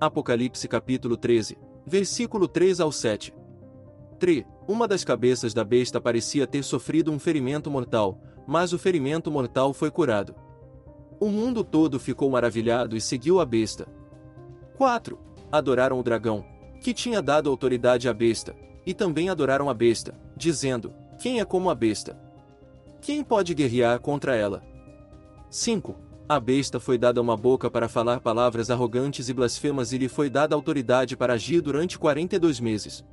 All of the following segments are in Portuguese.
Apocalipse capítulo 13, versículo 3 ao 7. 3. Uma das cabeças da besta parecia ter sofrido um ferimento mortal, mas o ferimento mortal foi curado. O mundo todo ficou maravilhado e seguiu a besta. 4. Adoraram o dragão, que tinha dado autoridade à besta, e também adoraram a besta, dizendo: Quem é como a besta? Quem pode guerrear contra ela? 5. A besta foi dada uma boca para falar palavras arrogantes e blasfemas e lhe foi dada autoridade para agir durante 42 meses.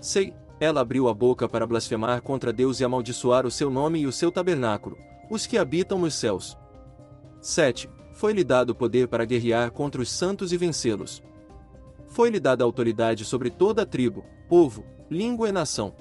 6. Ela abriu a boca para blasfemar contra Deus e amaldiçoar o seu nome e o seu tabernáculo, os que habitam nos céus. 7. Foi-lhe dado poder para guerrear contra os santos e vencê-los. Foi-lhe dada autoridade sobre toda a tribo, povo, língua e nação.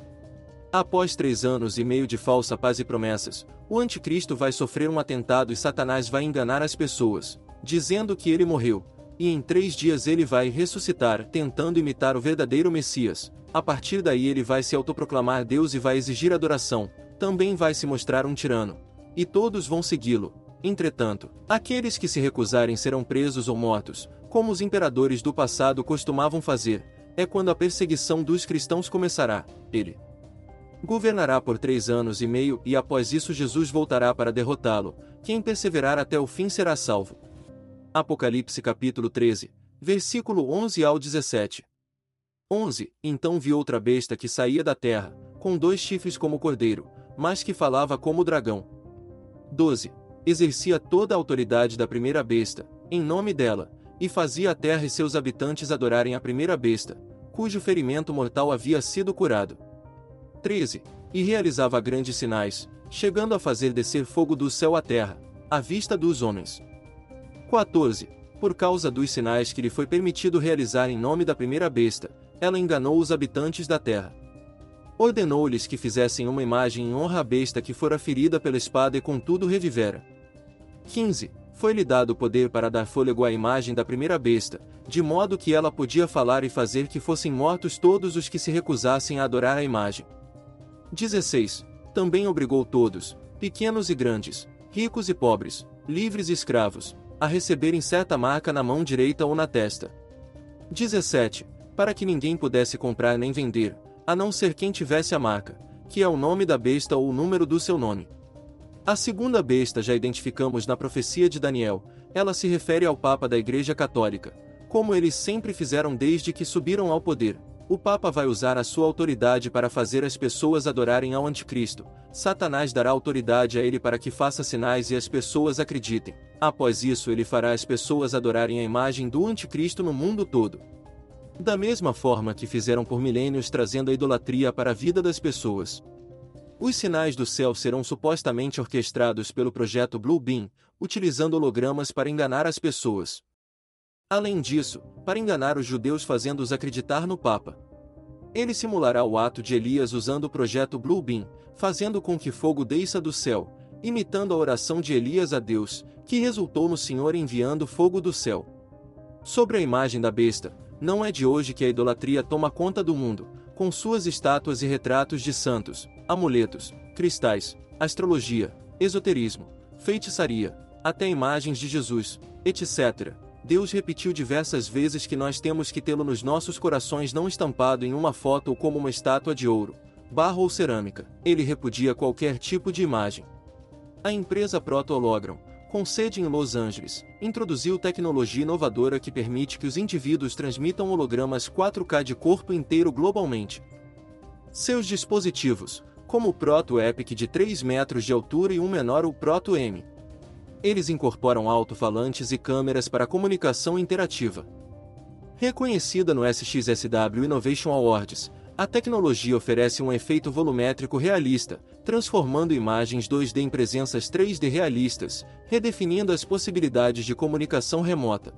Após três anos e meio de falsa paz e promessas, o anticristo vai sofrer um atentado e Satanás vai enganar as pessoas, dizendo que ele morreu, e em três dias ele vai ressuscitar, tentando imitar o verdadeiro Messias. A partir daí ele vai se autoproclamar Deus e vai exigir adoração, também vai se mostrar um tirano. E todos vão segui-lo. Entretanto, aqueles que se recusarem serão presos ou mortos, como os imperadores do passado costumavam fazer, é quando a perseguição dos cristãos começará. Ele Governará por três anos e meio e após isso Jesus voltará para derrotá-lo. Quem perseverar até o fim será salvo. Apocalipse capítulo 13, versículo 11 ao 17. 11. Então vi outra besta que saía da terra, com dois chifres como cordeiro, mas que falava como dragão. 12. Exercia toda a autoridade da primeira besta, em nome dela, e fazia a terra e seus habitantes adorarem a primeira besta, cujo ferimento mortal havia sido curado. 13. E realizava grandes sinais, chegando a fazer descer fogo do céu à terra, à vista dos homens. 14. Por causa dos sinais que lhe foi permitido realizar em nome da primeira besta, ela enganou os habitantes da terra. Ordenou-lhes que fizessem uma imagem em honra à besta que fora ferida pela espada e contudo revivera. 15. Foi-lhe dado o poder para dar fôlego à imagem da primeira besta, de modo que ela podia falar e fazer que fossem mortos todos os que se recusassem a adorar a imagem. 16. Também obrigou todos, pequenos e grandes, ricos e pobres, livres e escravos, a receberem certa marca na mão direita ou na testa. 17. Para que ninguém pudesse comprar nem vender, a não ser quem tivesse a marca, que é o nome da besta ou o número do seu nome. A segunda besta já identificamos na profecia de Daniel, ela se refere ao Papa da Igreja Católica, como eles sempre fizeram desde que subiram ao poder, o Papa vai usar a sua autoridade para fazer as pessoas adorarem ao Anticristo. Satanás dará autoridade a ele para que faça sinais e as pessoas acreditem. Após isso, ele fará as pessoas adorarem a imagem do Anticristo no mundo todo. Da mesma forma que fizeram por milênios trazendo a idolatria para a vida das pessoas. Os sinais do céu serão supostamente orquestrados pelo projeto Blue Beam, utilizando hologramas para enganar as pessoas. Além disso, para enganar os judeus fazendo-os acreditar no Papa. Ele simulará o ato de Elias usando o projeto Blue Beam, fazendo com que fogo desça do céu, imitando a oração de Elias a Deus, que resultou no Senhor enviando fogo do céu. Sobre a imagem da besta, não é de hoje que a idolatria toma conta do mundo, com suas estátuas e retratos de santos, amuletos, cristais, astrologia, esoterismo, feitiçaria, até imagens de Jesus, etc. Deus repetiu diversas vezes que nós temos que tê-lo nos nossos corações não estampado em uma foto ou como uma estátua de ouro, barro ou cerâmica. Ele repudia qualquer tipo de imagem. A empresa Proto Hologram, com sede em Los Angeles, introduziu tecnologia inovadora que permite que os indivíduos transmitam hologramas 4K de corpo inteiro globalmente. Seus dispositivos, como o Proto Epic de 3 metros de altura e um menor o Proto M, eles incorporam alto-falantes e câmeras para comunicação interativa. Reconhecida no SXSW Innovation Awards, a tecnologia oferece um efeito volumétrico realista, transformando imagens 2D em presenças 3D realistas, redefinindo as possibilidades de comunicação remota.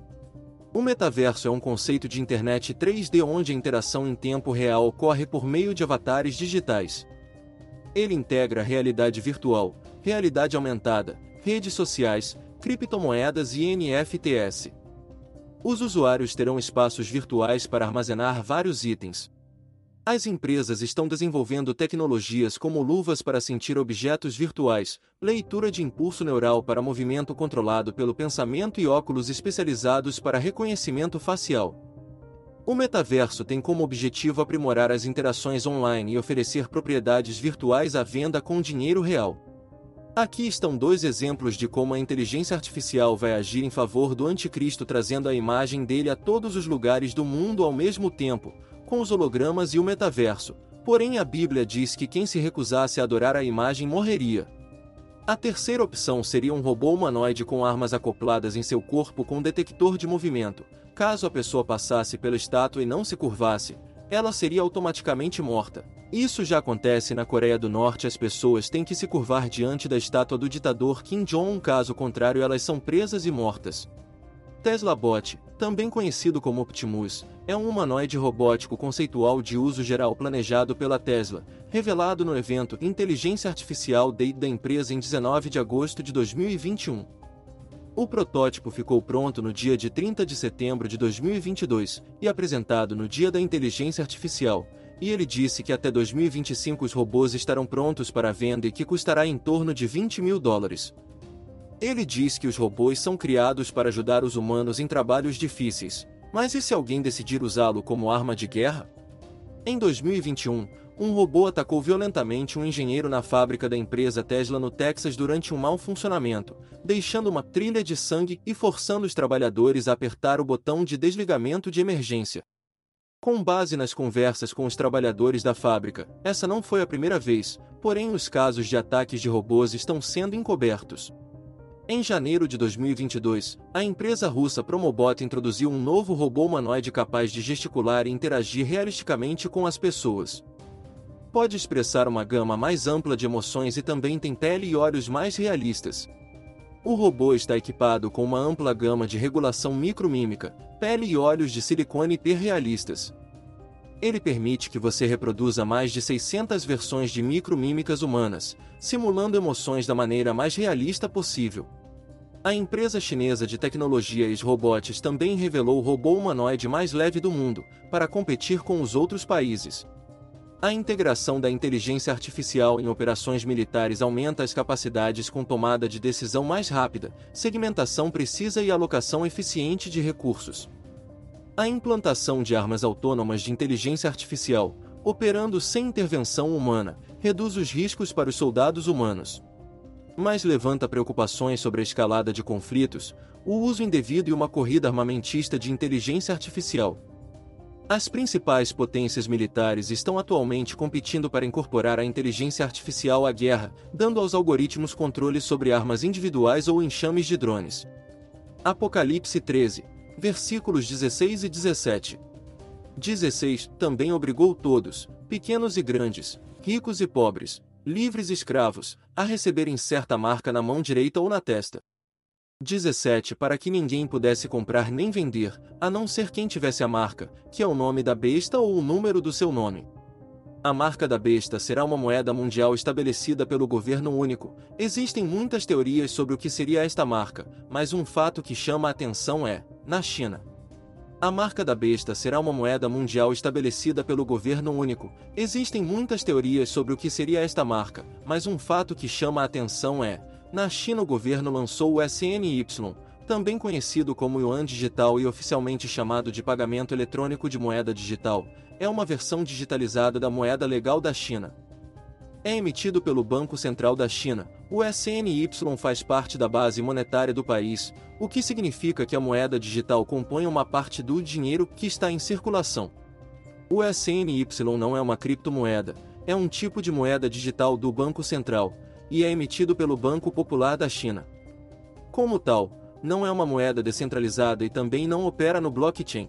O metaverso é um conceito de internet 3D onde a interação em tempo real ocorre por meio de avatares digitais. Ele integra realidade virtual, realidade aumentada, redes sociais, criptomoedas e NFTs. Os usuários terão espaços virtuais para armazenar vários itens. As empresas estão desenvolvendo tecnologias como luvas para sentir objetos virtuais, leitura de impulso neural para movimento controlado pelo pensamento e óculos especializados para reconhecimento facial. O metaverso tem como objetivo aprimorar as interações online e oferecer propriedades virtuais à venda com dinheiro real. Aqui estão dois exemplos de como a inteligência artificial vai agir em favor do anticristo trazendo a imagem dele a todos os lugares do mundo ao mesmo tempo, com os hologramas e o metaverso. Porém, a Bíblia diz que quem se recusasse a adorar a imagem morreria. A terceira opção seria um robô humanoide com armas acopladas em seu corpo com detector de movimento. Caso a pessoa passasse pela estátua e não se curvasse, ela seria automaticamente morta. Isso já acontece na Coreia do Norte, as pessoas têm que se curvar diante da estátua do ditador Kim Jong-un, caso contrário, elas são presas e mortas. Tesla Bot, também conhecido como Optimus, é um humanoide robótico conceitual de uso geral planejado pela Tesla, revelado no evento Inteligência Artificial Day da empresa em 19 de agosto de 2021. O protótipo ficou pronto no dia de 30 de setembro de 2022 e apresentado no Dia da Inteligência Artificial, e ele disse que até 2025 os robôs estarão prontos para venda e que custará em torno de 20 mil dólares. Ele diz que os robôs são criados para ajudar os humanos em trabalhos difíceis, mas e se alguém decidir usá-lo como arma de guerra? Em 2021, um robô atacou violentamente um engenheiro na fábrica da empresa Tesla no Texas durante um mau funcionamento, deixando uma trilha de sangue e forçando os trabalhadores a apertar o botão de desligamento de emergência. Com base nas conversas com os trabalhadores da fábrica, essa não foi a primeira vez, porém os casos de ataques de robôs estão sendo encobertos. Em janeiro de 2022, a empresa russa Promobot introduziu um novo robô humanoide capaz de gesticular e interagir realisticamente com as pessoas. Pode expressar uma gama mais ampla de emoções e também tem pele e olhos mais realistas. O robô está equipado com uma ampla gama de regulação micromímica, pele e olhos de silicone hiperrealistas. Ele permite que você reproduza mais de 600 versões de micromímicas humanas, simulando emoções da maneira mais realista possível. A empresa chinesa de tecnologia e robots também revelou o robô humanoide mais leve do mundo, para competir com os outros países. A integração da inteligência artificial em operações militares aumenta as capacidades com tomada de decisão mais rápida, segmentação precisa e alocação eficiente de recursos. A implantação de armas autônomas de inteligência artificial, operando sem intervenção humana, reduz os riscos para os soldados humanos. Mas levanta preocupações sobre a escalada de conflitos, o uso indevido e uma corrida armamentista de inteligência artificial. As principais potências militares estão atualmente competindo para incorporar a inteligência artificial à guerra, dando aos algoritmos controle sobre armas individuais ou enxames de drones. Apocalipse 13 versículos 16 e 17. 16 Também obrigou todos, pequenos e grandes, ricos e pobres, livres e escravos, a receberem certa marca na mão direita ou na testa. 17 Para que ninguém pudesse comprar nem vender, a não ser quem tivesse a marca, que é o nome da besta ou o número do seu nome. A marca da besta será uma moeda mundial estabelecida pelo governo único. Existem muitas teorias sobre o que seria esta marca, mas um fato que chama a atenção é: na China. A marca da besta será uma moeda mundial estabelecida pelo governo único. Existem muitas teorias sobre o que seria esta marca, mas um fato que chama a atenção é: na China o governo lançou o SNY, também conhecido como yuan digital e oficialmente chamado de pagamento eletrônico de moeda digital, é uma versão digitalizada da moeda legal da China. É emitido pelo Banco Central da China. O SNY faz parte da base monetária do país, o que significa que a moeda digital compõe uma parte do dinheiro que está em circulação. O SNY não é uma criptomoeda, é um tipo de moeda digital do Banco Central, e é emitido pelo Banco Popular da China. Como tal, não é uma moeda descentralizada e também não opera no blockchain.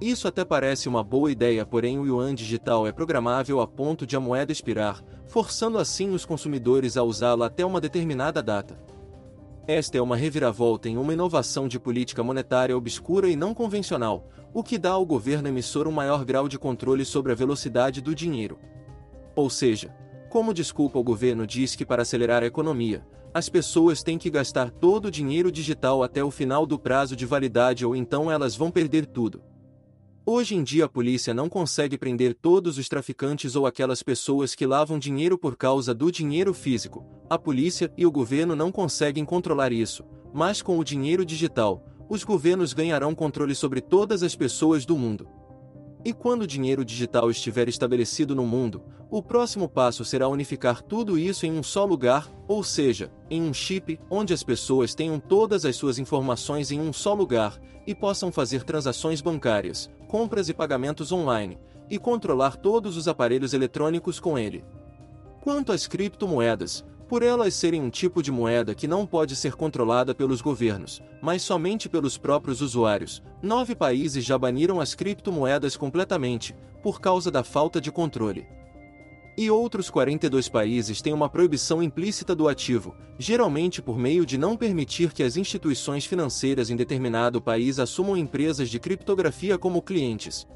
Isso até parece uma boa ideia, porém o yuan digital é programável a ponto de a moeda expirar, forçando assim os consumidores a usá-la até uma determinada data. Esta é uma reviravolta em uma inovação de política monetária obscura e não convencional, o que dá ao governo emissor um maior grau de controle sobre a velocidade do dinheiro. Ou seja, como desculpa o governo diz que para acelerar a economia, as pessoas têm que gastar todo o dinheiro digital até o final do prazo de validade ou então elas vão perder tudo. Hoje em dia a polícia não consegue prender todos os traficantes ou aquelas pessoas que lavam dinheiro por causa do dinheiro físico. A polícia e o governo não conseguem controlar isso, mas com o dinheiro digital, os governos ganharão controle sobre todas as pessoas do mundo. E quando o dinheiro digital estiver estabelecido no mundo, o próximo passo será unificar tudo isso em um só lugar, ou seja, em um chip, onde as pessoas tenham todas as suas informações em um só lugar e possam fazer transações bancárias, compras e pagamentos online, e controlar todos os aparelhos eletrônicos com ele. Quanto às criptomoedas, por elas serem um tipo de moeda que não pode ser controlada pelos governos, mas somente pelos próprios usuários, nove países já baniram as criptomoedas completamente, por causa da falta de controle. E outros 42 países têm uma proibição implícita do ativo, geralmente por meio de não permitir que as instituições financeiras em determinado país assumam empresas de criptografia como clientes.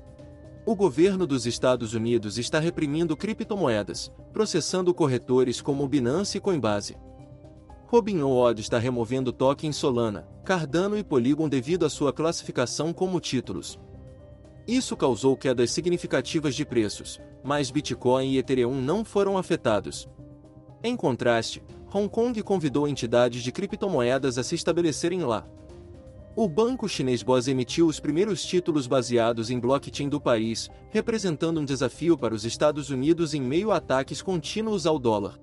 O governo dos Estados Unidos está reprimindo criptomoedas, processando corretores como Binance e Coinbase. Robinhood está removendo tokens Solana, Cardano e Polygon devido à sua classificação como títulos. Isso causou quedas significativas de preços, mas Bitcoin e Ethereum não foram afetados. Em contraste, Hong Kong convidou entidades de criptomoedas a se estabelecerem lá. O banco chinês BOS emitiu os primeiros títulos baseados em blockchain do país, representando um desafio para os Estados Unidos em meio a ataques contínuos ao dólar.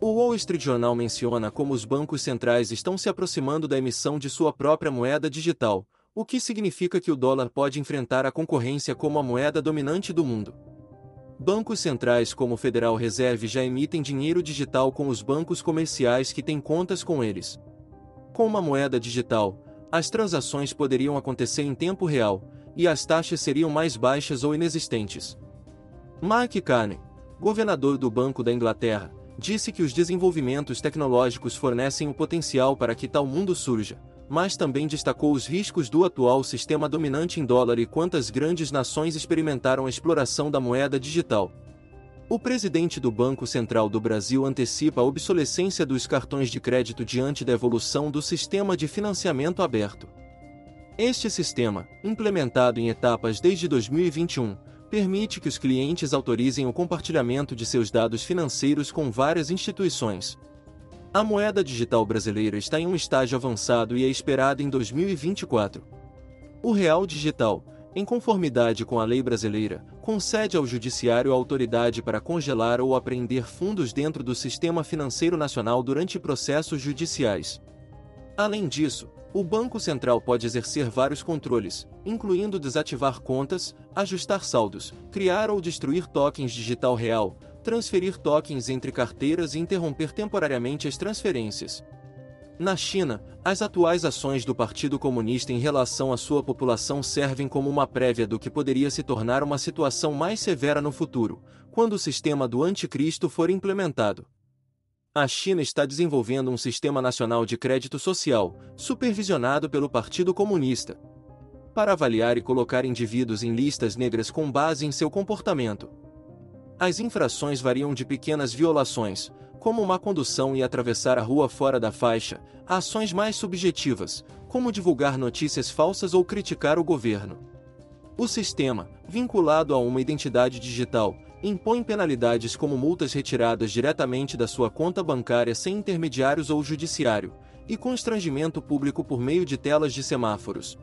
O Wall Street Journal menciona como os bancos centrais estão se aproximando da emissão de sua própria moeda digital, o que significa que o dólar pode enfrentar a concorrência como a moeda dominante do mundo. Bancos centrais como o Federal Reserve já emitem dinheiro digital com os bancos comerciais que têm contas com eles. Com uma moeda digital, as transações poderiam acontecer em tempo real, e as taxas seriam mais baixas ou inexistentes. Mark Carney, governador do Banco da Inglaterra, disse que os desenvolvimentos tecnológicos fornecem o potencial para que tal mundo surja, mas também destacou os riscos do atual sistema dominante em dólar e quantas grandes nações experimentaram a exploração da moeda digital. O presidente do Banco Central do Brasil antecipa a obsolescência dos cartões de crédito diante da evolução do sistema de financiamento aberto. Este sistema, implementado em etapas desde 2021, permite que os clientes autorizem o compartilhamento de seus dados financeiros com várias instituições, a moeda digital brasileira está em um estágio avançado e é esperada em 2024. O Real Digital, em conformidade com a lei brasileira, concede ao Judiciário a autoridade para congelar ou apreender fundos dentro do Sistema Financeiro Nacional durante processos judiciais. Além disso, o Banco Central pode exercer vários controles, incluindo desativar contas, ajustar saldos, criar ou destruir tokens digital real, transferir tokens entre carteiras e interromper temporariamente as transferências. Na China, as atuais ações do Partido Comunista em relação à sua população servem como uma prévia do que poderia se tornar uma situação mais severa no futuro, quando o sistema do anticristo for implementado. A China está desenvolvendo um sistema nacional de crédito social, supervisionado pelo Partido Comunista, para avaliar e colocar indivíduos em listas negras com base em seu comportamento. As infrações variam de pequenas violações, como má condução e atravessar a rua fora da faixa, a ações mais subjetivas, como divulgar notícias falsas ou criticar o governo. O sistema, vinculado a uma identidade digital, impõe penalidades como multas retiradas diretamente da sua conta bancária sem intermediários ou judiciário, e constrangimento público por meio de telas de semáforos.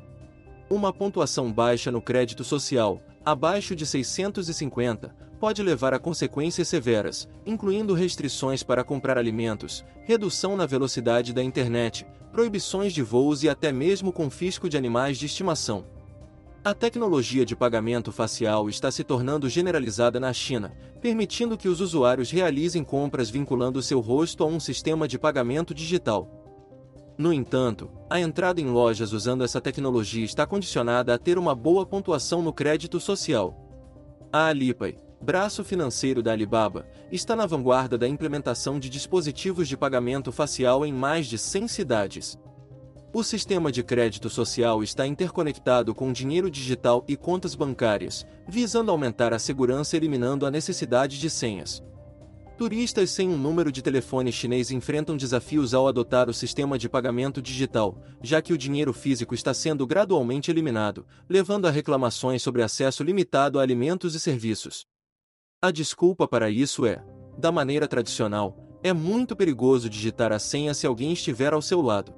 Uma pontuação baixa no crédito social, abaixo de 650, pode levar a consequências severas, incluindo restrições para comprar alimentos, redução na velocidade da internet, proibições de voos e até mesmo confisco de animais de estimação. A tecnologia de pagamento facial está se tornando generalizada na China, permitindo que os usuários realizem compras vinculando seu rosto a um sistema de pagamento digital. No entanto, a entrada em lojas usando essa tecnologia está condicionada a ter uma boa pontuação no crédito social. A Alipay, braço financeiro da Alibaba, está na vanguarda da implementação de dispositivos de pagamento facial em mais de 100 cidades. O sistema de crédito social está interconectado com dinheiro digital e contas bancárias, visando aumentar a segurança eliminando a necessidade de senhas. Turistas sem um número de telefone chinês enfrentam desafios ao adotar o sistema de pagamento digital, já que o dinheiro físico está sendo gradualmente eliminado, levando a reclamações sobre acesso limitado a alimentos e serviços. A desculpa para isso é: da maneira tradicional, é muito perigoso digitar a senha se alguém estiver ao seu lado.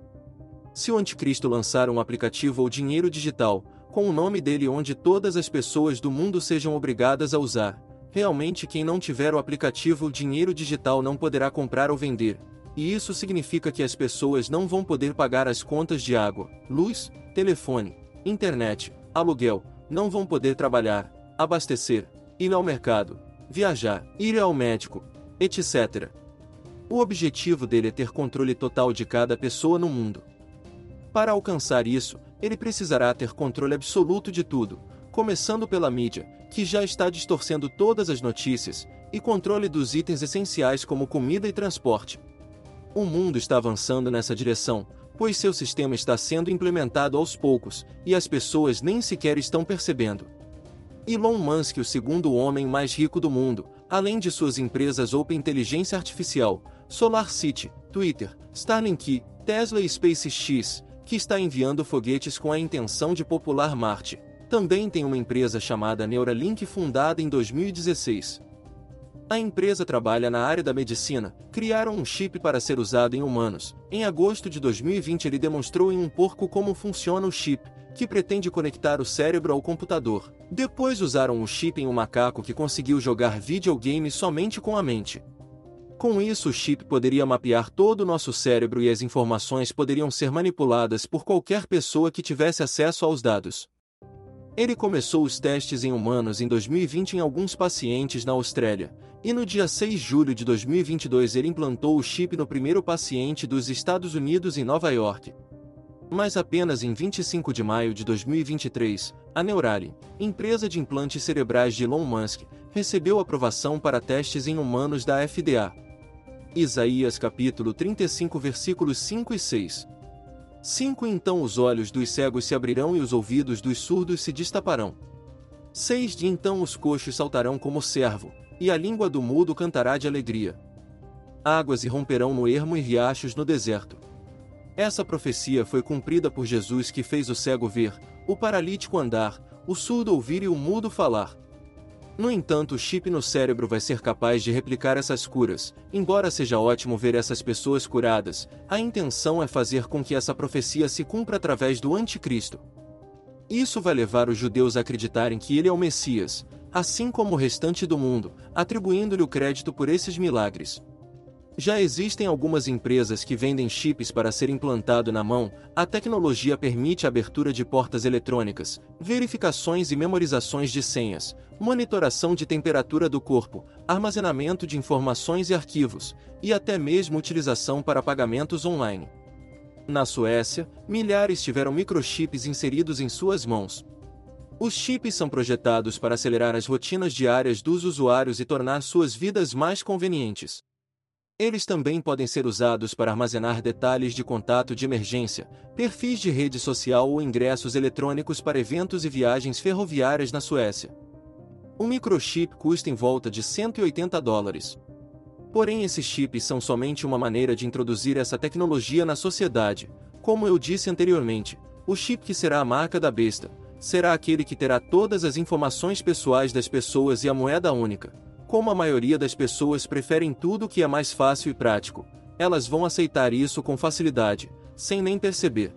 Se o anticristo lançar um aplicativo ou dinheiro digital, com o nome dele onde todas as pessoas do mundo sejam obrigadas a usar, realmente quem não tiver o aplicativo dinheiro digital não poderá comprar ou vender. E isso significa que as pessoas não vão poder pagar as contas de água, luz, telefone, internet, aluguel, não vão poder trabalhar, abastecer, ir ao mercado, viajar, ir ao médico, etc. O objetivo dele é ter controle total de cada pessoa no mundo. Para alcançar isso, ele precisará ter controle absoluto de tudo, começando pela mídia, que já está distorcendo todas as notícias, e controle dos itens essenciais como comida e transporte. O mundo está avançando nessa direção, pois seu sistema está sendo implementado aos poucos, e as pessoas nem sequer estão percebendo. Elon Musk, o segundo homem mais rico do mundo, além de suas empresas Open Inteligência Artificial, SolarCity, Twitter, Starlink, Tesla e SpaceX, que está enviando foguetes com a intenção de popular Marte. Também tem uma empresa chamada Neuralink fundada em 2016. A empresa trabalha na área da medicina, criaram um chip para ser usado em humanos. Em agosto de 2020 ele demonstrou em um porco como funciona o chip, que pretende conectar o cérebro ao computador. Depois usaram o chip em um macaco que conseguiu jogar videogame somente com a mente. Com isso, o chip poderia mapear todo o nosso cérebro e as informações poderiam ser manipuladas por qualquer pessoa que tivesse acesso aos dados. Ele começou os testes em humanos em 2020 em alguns pacientes na Austrália, e no dia 6 de julho de 2022 ele implantou o chip no primeiro paciente dos Estados Unidos em Nova York. Mas apenas em 25 de maio de 2023, a Neuralink, empresa de implantes cerebrais de Elon Musk, recebeu aprovação para testes em humanos da FDA. Isaías capítulo 35 versículos 5 e 6. 5 Então os olhos dos cegos se abrirão e os ouvidos dos surdos se destaparão. 6 De então os coxos saltarão como servo, e a língua do mudo cantará de alegria. Águas irromperão no ermo e riachos no deserto. Essa profecia foi cumprida por Jesus que fez o cego ver, o paralítico andar, o surdo ouvir e o mudo falar. No entanto, o chip no cérebro vai ser capaz de replicar essas curas. Embora seja ótimo ver essas pessoas curadas, a intenção é fazer com que essa profecia se cumpra através do anticristo. Isso vai levar os judeus a acreditarem que ele é o Messias, assim como o restante do mundo, atribuindo-lhe o crédito por esses milagres. Já existem algumas empresas que vendem chips para ser implantado na mão. A tecnologia permite a abertura de portas eletrônicas, verificações e memorizações de senhas, monitoração de temperatura do corpo, armazenamento de informações e arquivos, e até mesmo utilização para pagamentos online. Na Suécia, milhares tiveram microchips inseridos em suas mãos. Os chips são projetados para acelerar as rotinas diárias dos usuários e tornar suas vidas mais convenientes. Eles também podem ser usados para armazenar detalhes de contato de emergência, perfis de rede social ou ingressos eletrônicos para eventos e viagens ferroviárias na Suécia. Um microchip custa em volta de 180 dólares. Porém, esses chips são somente uma maneira de introduzir essa tecnologia na sociedade. Como eu disse anteriormente, o chip que será a marca da besta será aquele que terá todas as informações pessoais das pessoas e a moeda única. Como a maioria das pessoas preferem tudo que é mais fácil e prático, elas vão aceitar isso com facilidade, sem nem perceber.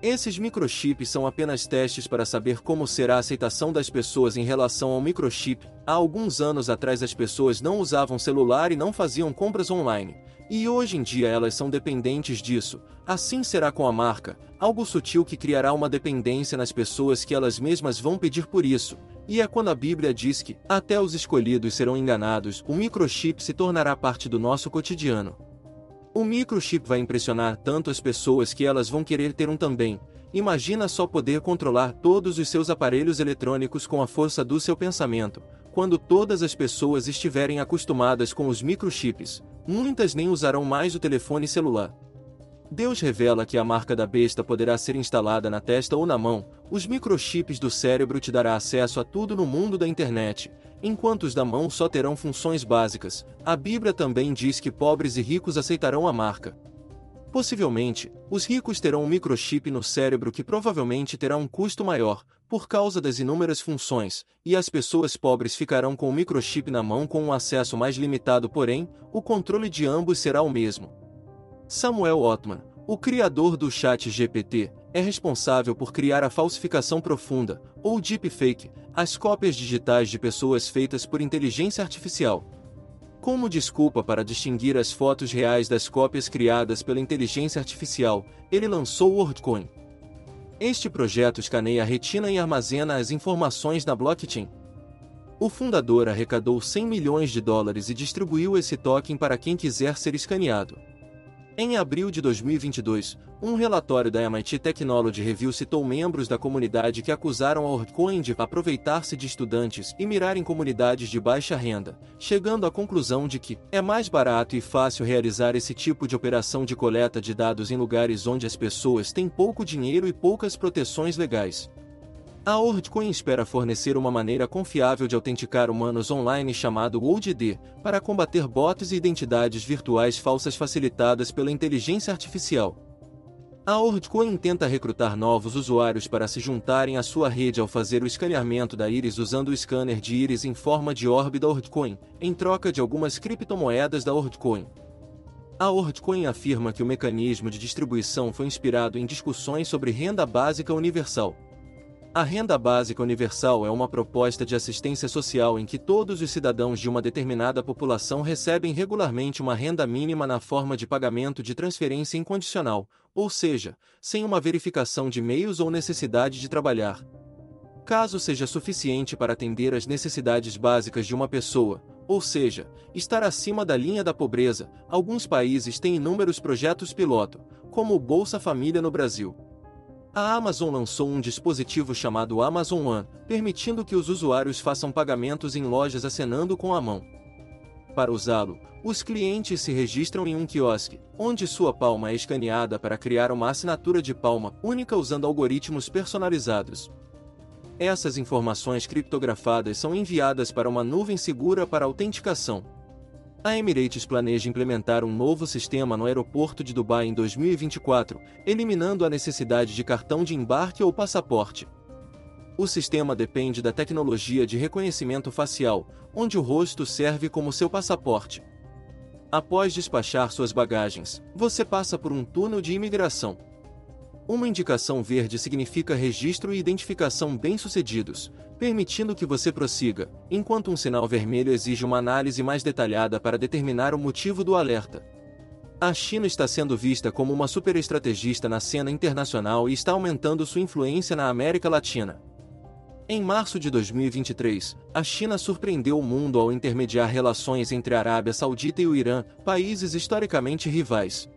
Esses microchips são apenas testes para saber como será a aceitação das pessoas em relação ao microchip. Há alguns anos atrás as pessoas não usavam celular e não faziam compras online, e hoje em dia elas são dependentes disso. Assim será com a marca, algo sutil que criará uma dependência nas pessoas que elas mesmas vão pedir por isso, e é quando a Bíblia diz que, até os escolhidos serão enganados, o microchip se tornará parte do nosso cotidiano. O microchip vai impressionar tanto as pessoas que elas vão querer ter um também. Imagina só poder controlar todos os seus aparelhos eletrônicos com a força do seu pensamento. Quando todas as pessoas estiverem acostumadas com os microchips, muitas nem usarão mais o telefone celular. Deus revela que a marca da besta poderá ser instalada na testa ou na mão, os microchips do cérebro te dará acesso a tudo no mundo da internet, enquanto os da mão só terão funções básicas. A Bíblia também diz que pobres e ricos aceitarão a marca. Possivelmente, os ricos terão um microchip no cérebro que provavelmente terá um custo maior, por causa das inúmeras funções, e as pessoas pobres ficarão com o microchip na mão com um acesso mais limitado, porém, o controle de ambos será o mesmo. Samuel Ottman, o criador do chat GPT, é responsável por criar a falsificação profunda, ou deepfake, as cópias digitais de pessoas feitas por inteligência artificial. Como desculpa para distinguir as fotos reais das cópias criadas pela inteligência artificial, ele lançou o WordCoin. Este projeto escaneia a retina e armazena as informações na blockchain. O fundador arrecadou 100 milhões de dólares e distribuiu esse token para quem quiser ser escaneado. Em abril de 2022, um relatório da MIT Technology Review citou membros da comunidade que acusaram a Orcoin de aproveitar-se de estudantes e mirar em comunidades de baixa renda, chegando à conclusão de que é mais barato e fácil realizar esse tipo de operação de coleta de dados em lugares onde as pessoas têm pouco dinheiro e poucas proteções legais. A WorldCoin espera fornecer uma maneira confiável de autenticar humanos online chamado OldD, para combater bots e identidades virtuais falsas facilitadas pela inteligência artificial. A WorldCoin tenta recrutar novos usuários para se juntarem à sua rede ao fazer o escaneamento da íris usando o scanner de íris em forma de orbe da WorldCoin, em troca de algumas criptomoedas da WorldCoin. A WorldCoin afirma que o mecanismo de distribuição foi inspirado em discussões sobre renda básica universal. A renda básica universal é uma proposta de assistência social em que todos os cidadãos de uma determinada população recebem regularmente uma renda mínima na forma de pagamento de transferência incondicional, ou seja, sem uma verificação de meios ou necessidade de trabalhar. Caso seja suficiente para atender às necessidades básicas de uma pessoa, ou seja, estar acima da linha da pobreza, alguns países têm inúmeros projetos piloto, como o Bolsa Família no Brasil. A Amazon lançou um dispositivo chamado Amazon One, permitindo que os usuários façam pagamentos em lojas acenando com a mão. Para usá-lo, os clientes se registram em um quiosque, onde sua palma é escaneada para criar uma assinatura de palma única usando algoritmos personalizados. Essas informações criptografadas são enviadas para uma nuvem segura para autenticação, a Emirates planeja implementar um novo sistema no aeroporto de Dubai em 2024, eliminando a necessidade de cartão de embarque ou passaporte. O sistema depende da tecnologia de reconhecimento facial, onde o rosto serve como seu passaporte. Após despachar suas bagagens, você passa por um túnel de imigração. Uma indicação verde significa registro e identificação bem-sucedidos, permitindo que você prossiga, enquanto um sinal vermelho exige uma análise mais detalhada para determinar o motivo do alerta. A China está sendo vista como uma superestrategista na cena internacional e está aumentando sua influência na América Latina. Em março de 2023, a China surpreendeu o mundo ao intermediar relações entre a Arábia Saudita e o Irã, países historicamente rivais.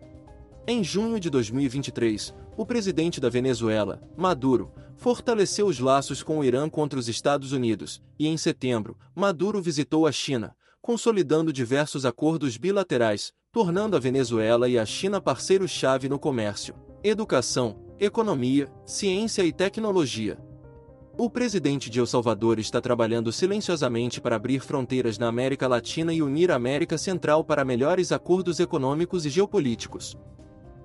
Em junho de 2023, o presidente da Venezuela, Maduro, fortaleceu os laços com o Irã contra os Estados Unidos, e em setembro, Maduro visitou a China, consolidando diversos acordos bilaterais, tornando a Venezuela e a China parceiros-chave no comércio, educação, economia, ciência e tecnologia. O presidente de El Salvador está trabalhando silenciosamente para abrir fronteiras na América Latina e unir a América Central para melhores acordos econômicos e geopolíticos.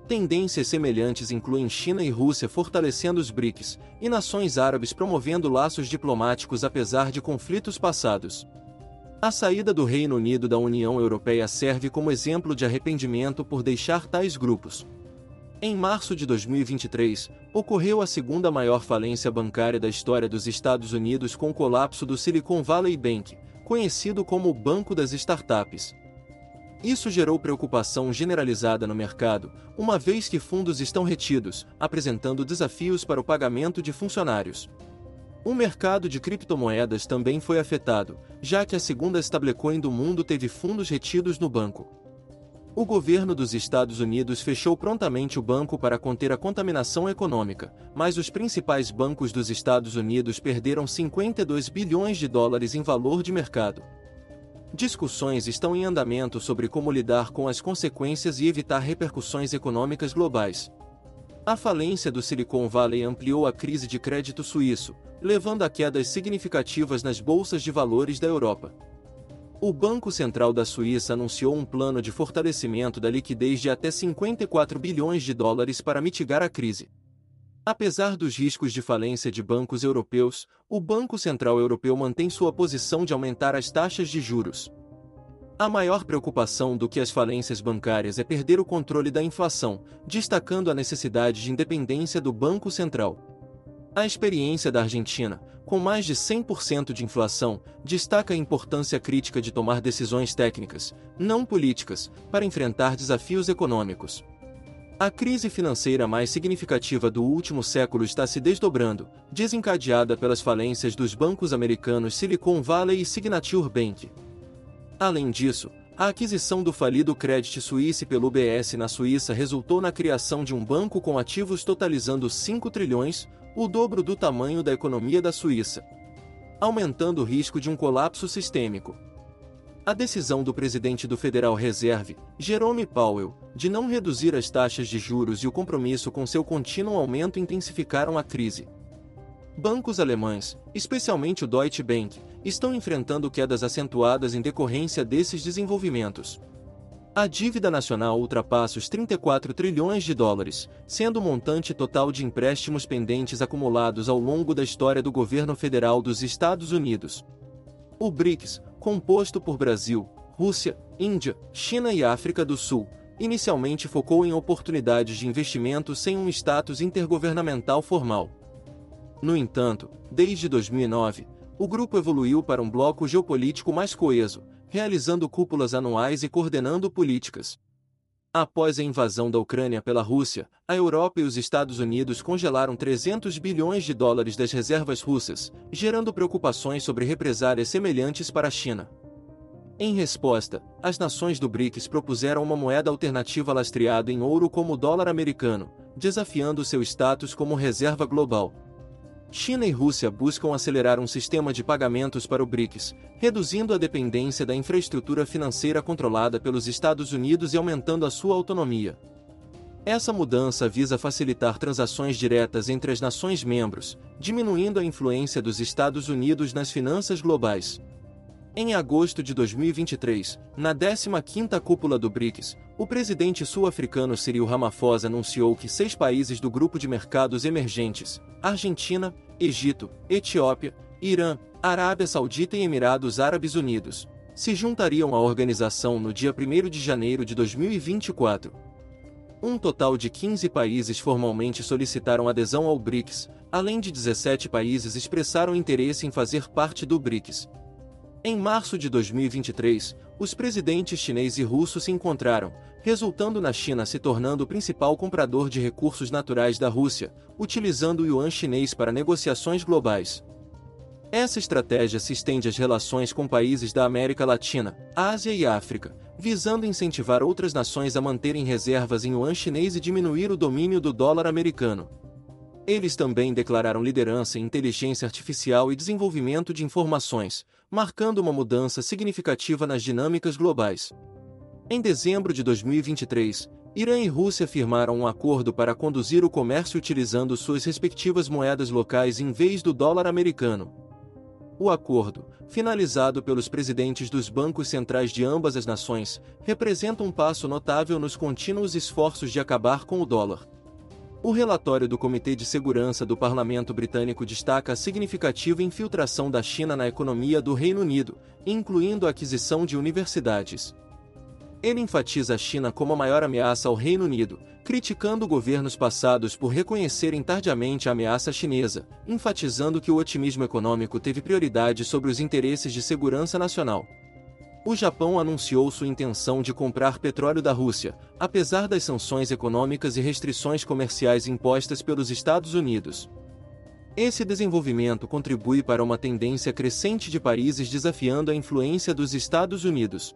Tendências semelhantes incluem China e Rússia fortalecendo os BRICS, e nações árabes promovendo laços diplomáticos apesar de conflitos passados. A saída do Reino Unido da União Europeia serve como exemplo de arrependimento por deixar tais grupos. Em março de 2023, ocorreu a segunda maior falência bancária da história dos Estados Unidos com o colapso do Silicon Valley Bank, conhecido como o Banco das Startups. Isso gerou preocupação generalizada no mercado, uma vez que fundos estão retidos, apresentando desafios para o pagamento de funcionários. O mercado de criptomoedas também foi afetado, já que a segunda stablecoin do mundo teve fundos retidos no banco. O governo dos Estados Unidos fechou prontamente o banco para conter a contaminação econômica, mas os principais bancos dos Estados Unidos perderam 52 bilhões de dólares em valor de mercado. Discussões estão em andamento sobre como lidar com as consequências e evitar repercussões econômicas globais. A falência do Silicon Valley ampliou a crise de crédito suíço, levando a quedas significativas nas bolsas de valores da Europa. O Banco Central da Suíça anunciou um plano de fortalecimento da liquidez de até 54 bilhões de dólares para mitigar a crise. Apesar dos riscos de falência de bancos europeus, o Banco Central Europeu mantém sua posição de aumentar as taxas de juros. A maior preocupação do que as falências bancárias é perder o controle da inflação, destacando a necessidade de independência do Banco Central. A experiência da Argentina, com mais de 100% de inflação, destaca a importância crítica de tomar decisões técnicas, não políticas, para enfrentar desafios econômicos. A crise financeira mais significativa do último século está se desdobrando, desencadeada pelas falências dos bancos americanos Silicon Valley e Signature Bank. Além disso, a aquisição do falido Credit Suisse pelo UBS na Suíça resultou na criação de um banco com ativos totalizando 5 trilhões, o dobro do tamanho da economia da Suíça, aumentando o risco de um colapso sistêmico. A decisão do presidente do Federal Reserve, Jerome Powell, de não reduzir as taxas de juros e o compromisso com seu contínuo aumento intensificaram a crise. Bancos alemães, especialmente o Deutsche Bank, estão enfrentando quedas acentuadas em decorrência desses desenvolvimentos. A dívida nacional ultrapassa os 34 trilhões de dólares, sendo o montante total de empréstimos pendentes acumulados ao longo da história do governo federal dos Estados Unidos. O BRICS, composto por Brasil, Rússia, Índia, China e África do Sul, inicialmente focou em oportunidades de investimento sem um status intergovernamental formal. No entanto, desde 2009, o grupo evoluiu para um bloco geopolítico mais coeso, realizando cúpulas anuais e coordenando políticas. Após a invasão da Ucrânia pela Rússia, a Europa e os Estados Unidos congelaram 300 bilhões de dólares das reservas russas, gerando preocupações sobre represálias semelhantes para a China. Em resposta, as nações do BRICS propuseram uma moeda alternativa lastreada em ouro como o dólar americano, desafiando seu status como reserva global. China e Rússia buscam acelerar um sistema de pagamentos para o BRICS, reduzindo a dependência da infraestrutura financeira controlada pelos Estados Unidos e aumentando a sua autonomia. Essa mudança visa facilitar transações diretas entre as nações membros, diminuindo a influência dos Estados Unidos nas finanças globais. Em agosto de 2023, na 15ª cúpula do BRICS, o presidente sul-africano Cyril Ramaphosa anunciou que seis países do grupo de mercados emergentes, Argentina, Egito, Etiópia, Irã, Arábia Saudita e Emirados Árabes Unidos, se juntariam à organização no dia 1 de janeiro de 2024. Um total de 15 países formalmente solicitaram adesão ao BRICS, além de 17 países expressaram interesse em fazer parte do BRICS. Em março de 2023, os presidentes chinês e russo se encontraram, resultando na China se tornando o principal comprador de recursos naturais da Rússia, utilizando o yuan chinês para negociações globais. Essa estratégia se estende às relações com países da América Latina, Ásia e África, visando incentivar outras nações a manterem reservas em yuan chinês e diminuir o domínio do dólar americano. Eles também declararam liderança em inteligência artificial e desenvolvimento de informações, marcando uma mudança significativa nas dinâmicas globais. Em dezembro de 2023, Irã e Rússia firmaram um acordo para conduzir o comércio utilizando suas respectivas moedas locais em vez do dólar americano. O acordo, finalizado pelos presidentes dos bancos centrais de ambas as nações, representa um passo notável nos contínuos esforços de acabar com o dólar. O relatório do Comitê de Segurança do Parlamento Britânico destaca a significativa infiltração da China na economia do Reino Unido, incluindo a aquisição de universidades. Ele enfatiza a China como a maior ameaça ao Reino Unido, criticando governos passados por reconhecerem tardiamente a ameaça chinesa, enfatizando que o otimismo econômico teve prioridade sobre os interesses de segurança nacional o Japão anunciou sua intenção de comprar petróleo da Rússia, apesar das sanções econômicas e restrições comerciais impostas pelos Estados Unidos. Esse desenvolvimento contribui para uma tendência crescente de países desafiando a influência dos Estados Unidos.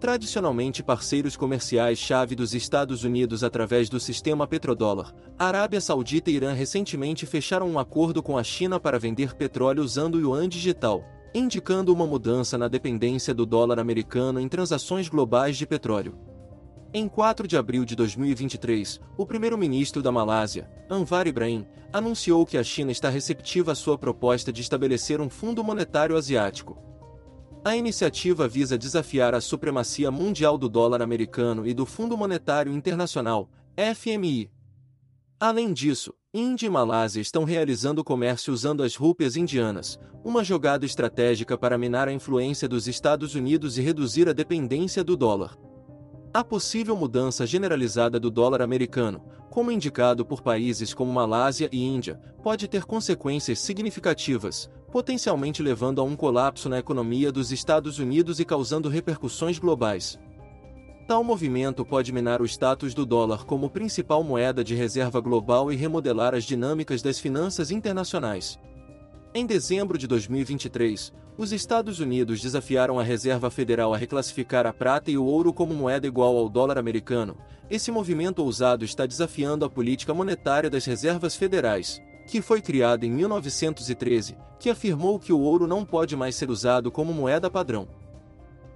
Tradicionalmente parceiros comerciais-chave dos Estados Unidos através do sistema petrodólar, a Arábia Saudita e Irã recentemente fecharam um acordo com a China para vender petróleo usando o yuan digital indicando uma mudança na dependência do dólar americano em transações globais de petróleo. Em 4 de abril de 2023, o primeiro-ministro da Malásia, Anwar Ibrahim, anunciou que a China está receptiva à sua proposta de estabelecer um Fundo Monetário Asiático. A iniciativa visa desafiar a supremacia mundial do dólar americano e do Fundo Monetário Internacional, FMI. Além disso, Índia e Malásia estão realizando comércio usando as rúpias indianas, uma jogada estratégica para minar a influência dos Estados Unidos e reduzir a dependência do dólar. A possível mudança generalizada do dólar americano, como indicado por países como Malásia e Índia, pode ter consequências significativas, potencialmente levando a um colapso na economia dos Estados Unidos e causando repercussões globais. Tal movimento pode minar o status do dólar como principal moeda de reserva global e remodelar as dinâmicas das finanças internacionais. Em dezembro de 2023, os Estados Unidos desafiaram a Reserva Federal a reclassificar a prata e o ouro como moeda igual ao dólar americano. Esse movimento ousado está desafiando a política monetária das reservas federais, que foi criada em 1913, que afirmou que o ouro não pode mais ser usado como moeda padrão.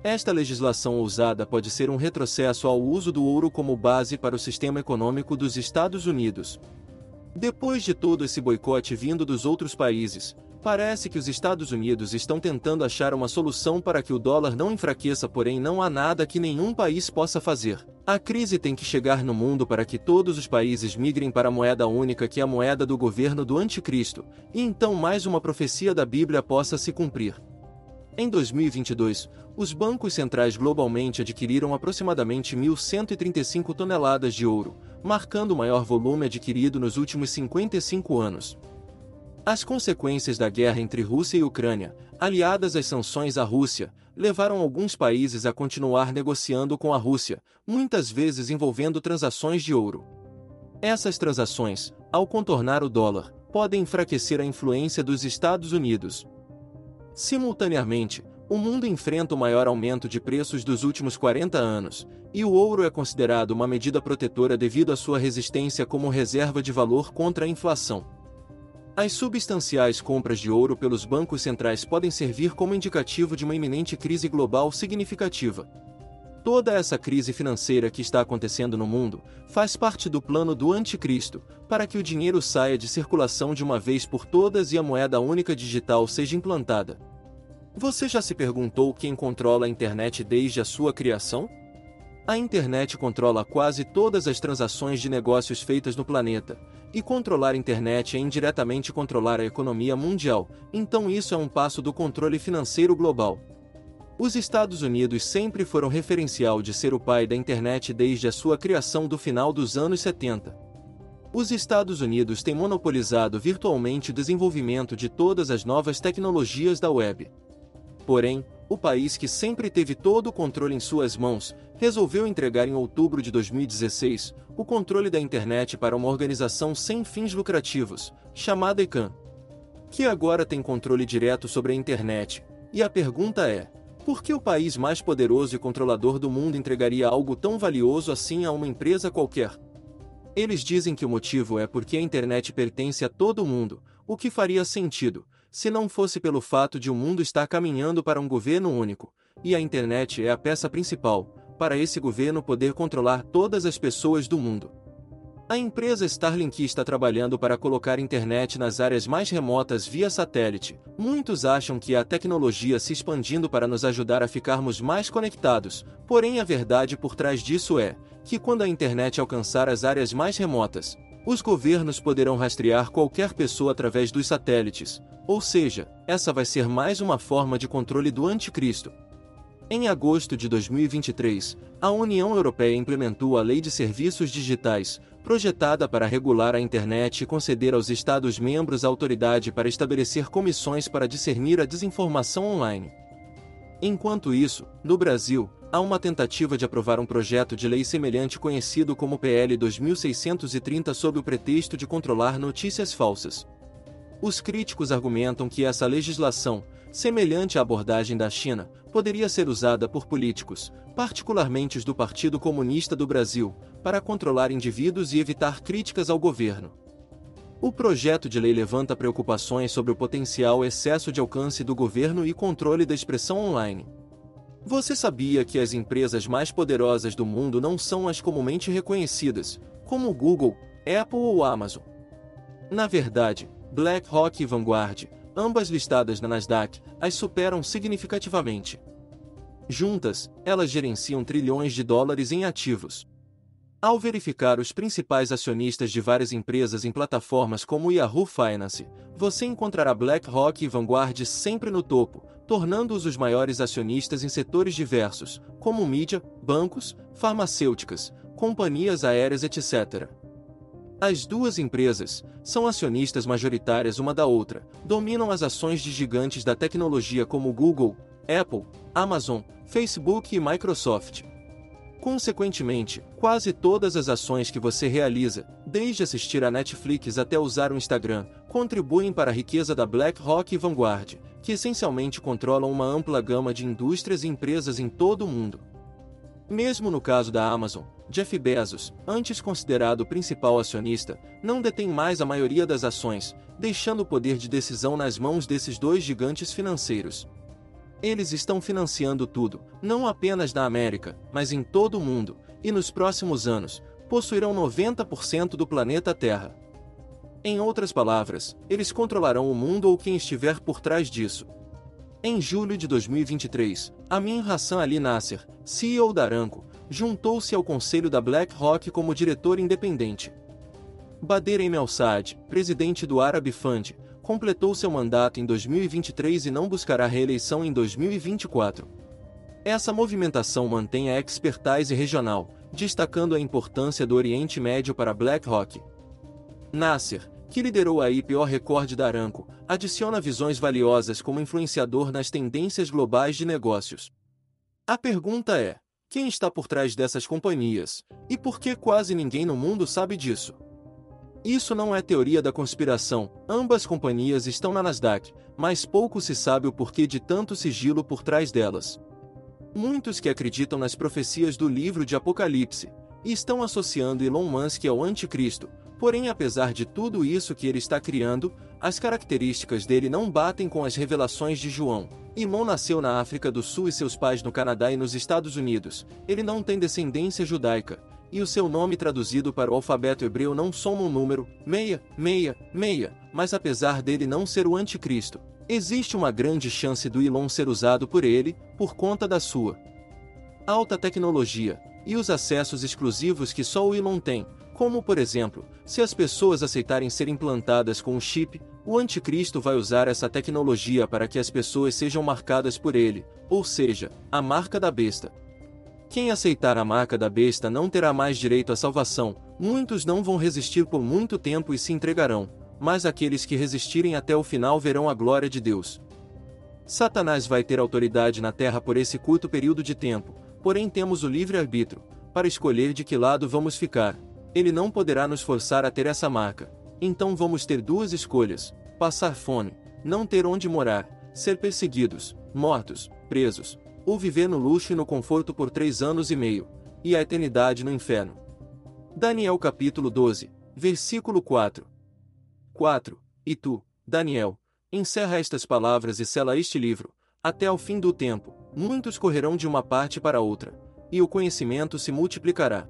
Esta legislação ousada pode ser um retrocesso ao uso do ouro como base para o sistema econômico dos Estados Unidos. Depois de todo esse boicote vindo dos outros países, Parece que os Estados Unidos estão tentando achar uma solução para que o dólar não enfraqueça, porém não há nada que nenhum país possa fazer. A crise tem que chegar no mundo para que todos os países migrem para a moeda única que é a moeda do governo do anticristo, e então mais uma profecia da Bíblia possa se cumprir. Em 2022, os bancos centrais globalmente adquiriram aproximadamente 1.135 toneladas de ouro, marcando o maior volume adquirido nos últimos 55 anos. As consequências da guerra entre Rússia e Ucrânia, aliadas às sanções à Rússia, levaram alguns países a continuar negociando com a Rússia, muitas vezes envolvendo transações de ouro. Essas transações, ao contornar o dólar, podem enfraquecer a influência dos Estados Unidos. Simultaneamente, o mundo enfrenta o maior aumento de preços dos últimos 40 anos, e o ouro é considerado uma medida protetora devido à sua resistência como reserva de valor contra a inflação. As substanciais compras de ouro pelos bancos centrais podem servir como indicativo de uma iminente crise global significativa. Toda essa crise financeira que está acontecendo no mundo faz parte do plano do Anticristo, para que o dinheiro saia de circulação de uma vez por todas e a moeda única digital seja implantada. Você já se perguntou quem controla a internet desde a sua criação? A internet controla quase todas as transações de negócios feitas no planeta, e controlar a internet é indiretamente controlar a economia mundial, então isso é um passo do controle financeiro global. Os Estados Unidos sempre foram referencial de ser o pai da internet desde a sua criação do final dos anos 70. Os Estados Unidos têm monopolizado virtualmente o desenvolvimento de todas as novas tecnologias da web. Porém, o país que sempre teve todo o controle em suas mãos, resolveu entregar em outubro de 2016 o controle da internet para uma organização sem fins lucrativos, chamada ICANN, que agora tem controle direto sobre a internet. E a pergunta é: por que o país mais poderoso e controlador do mundo entregaria algo tão valioso assim a uma empresa qualquer? Eles dizem que o motivo é porque a internet pertence a todo mundo, o que faria sentido, se não fosse pelo fato de o mundo estar caminhando para um governo único, e a internet é a peça principal, para esse governo poder controlar todas as pessoas do mundo. A empresa Starlink está trabalhando para colocar internet nas áreas mais remotas via satélite. Muitos acham que a tecnologia se expandindo para nos ajudar a ficarmos mais conectados, porém a verdade por trás disso é que quando a internet alcançar as áreas mais remotas, os governos poderão rastrear qualquer pessoa através dos satélites, ou seja, essa vai ser mais uma forma de controle do anticristo. Em agosto de 2023, a União Europeia implementou a Lei de Serviços Digitais, projetada para regular a internet e conceder aos Estados-membros autoridade para estabelecer comissões para discernir a desinformação online. Enquanto isso, no Brasil, há uma tentativa de aprovar um projeto de lei semelhante conhecido como PL 2630 sob o pretexto de controlar notícias falsas. Os críticos argumentam que essa legislação, semelhante à abordagem da China, poderia ser usada por políticos, particularmente os do Partido Comunista do Brasil, para controlar indivíduos e evitar críticas ao governo. O projeto de lei levanta preocupações sobre o potencial excesso de alcance do governo e controle da expressão online. Você sabia que as empresas mais poderosas do mundo não são as comumente reconhecidas, como Google, Apple ou Amazon? Na verdade, BlackRock e Vanguard, ambas listadas na Nasdaq, as superam significativamente. Juntas, elas gerenciam trilhões de dólares em ativos. Ao verificar os principais acionistas de várias empresas em plataformas como Yahoo Finance, você encontrará BlackRock e Vanguard sempre no topo, tornando-os os maiores acionistas em setores diversos, como mídia, bancos, farmacêuticas, companhias aéreas, etc. As duas empresas são acionistas majoritárias uma da outra, dominam as ações de gigantes da tecnologia como Google, Apple, Amazon, Facebook e Microsoft. Consequentemente, quase todas as ações que você realiza, desde assistir a Netflix até usar o Instagram, contribuem para a riqueza da BlackRock e Vanguard, que essencialmente controlam uma ampla gama de indústrias e empresas em todo o mundo. Mesmo no caso da Amazon, Jeff Bezos, antes considerado o principal acionista, não detém mais a maioria das ações, deixando o poder de decisão nas mãos desses dois gigantes financeiros. Eles estão financiando tudo, não apenas na América, mas em todo o mundo, e nos próximos anos, possuirão 90% do planeta Terra. Em outras palavras, eles controlarão o mundo ou quem estiver por trás disso. Em julho de 2023, Amin Hassan Ali Nasser, CEO da Aramco, juntou-se ao conselho da BlackRock como diretor independente. Bader El Saad, presidente do Arab Fund, completou seu mandato em 2023 e não buscará reeleição em 2024. Essa movimentação mantém a expertise regional, destacando a importância do Oriente Médio para BlackRock. Nasser, que liderou a IPO recorde da Aramco, adiciona visões valiosas como influenciador nas tendências globais de negócios. A pergunta é: quem está por trás dessas companhias, e por que quase ninguém no mundo sabe disso? Isso não é teoria da conspiração, ambas companhias estão na Nasdaq, mas pouco se sabe o porquê de tanto sigilo por trás delas. Muitos que acreditam nas profecias do livro de Apocalipse estão associando Elon Musk ao anticristo, porém apesar de tudo isso que ele está criando, as características dele não batem com as revelações de João. Elon nasceu na África do Sul e seus pais no Canadá e nos Estados Unidos. Ele não tem descendência judaica, e o seu nome traduzido para o alfabeto hebreu não soma um número, meia, meia, meia, mas apesar dele não ser o anticristo, existe uma grande chance do Elon ser usado por ele, por conta da sua alta tecnologia, e os acessos exclusivos que só o Elon tem, como por exemplo, se as pessoas aceitarem ser implantadas com um chip, o anticristo vai usar essa tecnologia para que as pessoas sejam marcadas por ele, ou seja, a marca da besta. Quem aceitar a marca da besta não terá mais direito à salvação, muitos não vão resistir por muito tempo e se entregarão, mas aqueles que resistirem até o final verão a glória de Deus. Satanás vai ter autoridade na terra por esse curto período de tempo, porém temos o livre-arbítrio, para escolher de que lado vamos ficar. Ele não poderá nos forçar a ter essa marca. Então vamos ter duas escolhas: passar fome, não ter onde morar, ser perseguidos, mortos, presos, ou viver no luxo e no conforto por três anos e meio, e a eternidade no inferno. Daniel capítulo 12, versículo 4. 4. E tu, Daniel, encerra estas palavras e sela este livro, até ao fim do tempo, muitos correrão de uma parte para outra, e o conhecimento se multiplicará.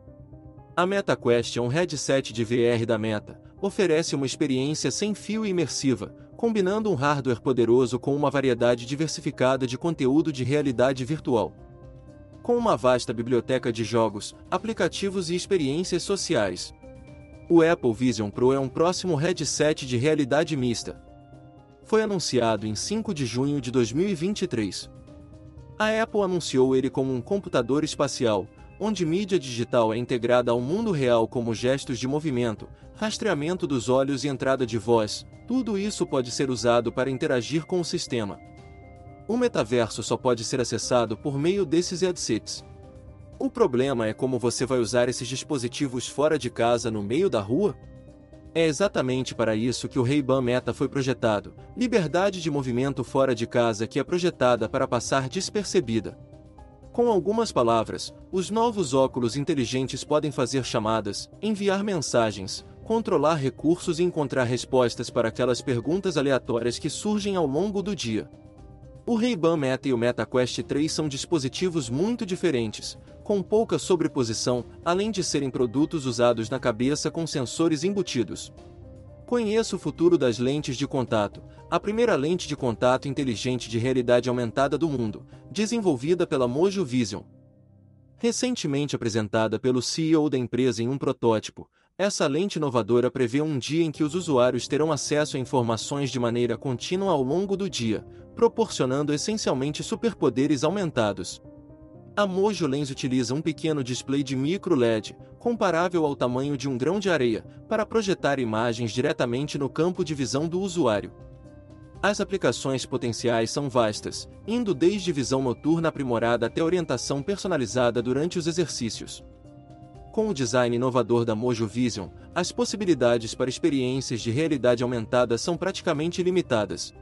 A MetaQuest é um headset de VR da Meta, oferece uma experiência sem fio e imersiva, combinando um hardware poderoso com uma variedade diversificada de conteúdo de realidade virtual. Com uma vasta biblioteca de jogos, aplicativos e experiências sociais. O Apple Vision Pro é um próximo headset de realidade mista. Foi anunciado em 5 de junho de 2023. A Apple anunciou ele como um computador espacial, onde mídia digital é integrada ao mundo real como gestos de movimento, rastreamento dos olhos e entrada de voz, tudo isso pode ser usado para interagir com o sistema. O metaverso só pode ser acessado por meio desses headsets. O problema é como você vai usar esses dispositivos fora de casa no meio da rua? É exatamente para isso que o Ray-Ban Meta foi projetado, liberdade de movimento fora de casa que é projetada para passar despercebida. Com algumas palavras, os novos óculos inteligentes podem fazer chamadas, enviar mensagens, controlar recursos e encontrar respostas para aquelas perguntas aleatórias que surgem ao longo do dia. O Ray-Ban Meta e o Meta Quest 3 são dispositivos muito diferentes, com pouca sobreposição, além de serem produtos usados na cabeça com sensores embutidos. Conheça o futuro das lentes de contato, a primeira lente de contato inteligente de realidade aumentada do mundo, desenvolvida pela Mojo Vision. Recentemente apresentada pelo CEO da empresa em um protótipo, essa lente inovadora prevê um dia em que os usuários terão acesso a informações de maneira contínua ao longo do dia, proporcionando essencialmente superpoderes aumentados. A Mojo Lens utiliza um pequeno display de micro LED, comparável ao tamanho de um grão de areia, para projetar imagens diretamente no campo de visão do usuário. As aplicações potenciais são vastas, indo desde visão noturna aprimorada até orientação personalizada durante os exercícios. Com o design inovador da Mojo Vision, as possibilidades para experiências de realidade aumentada são praticamente ilimitadas.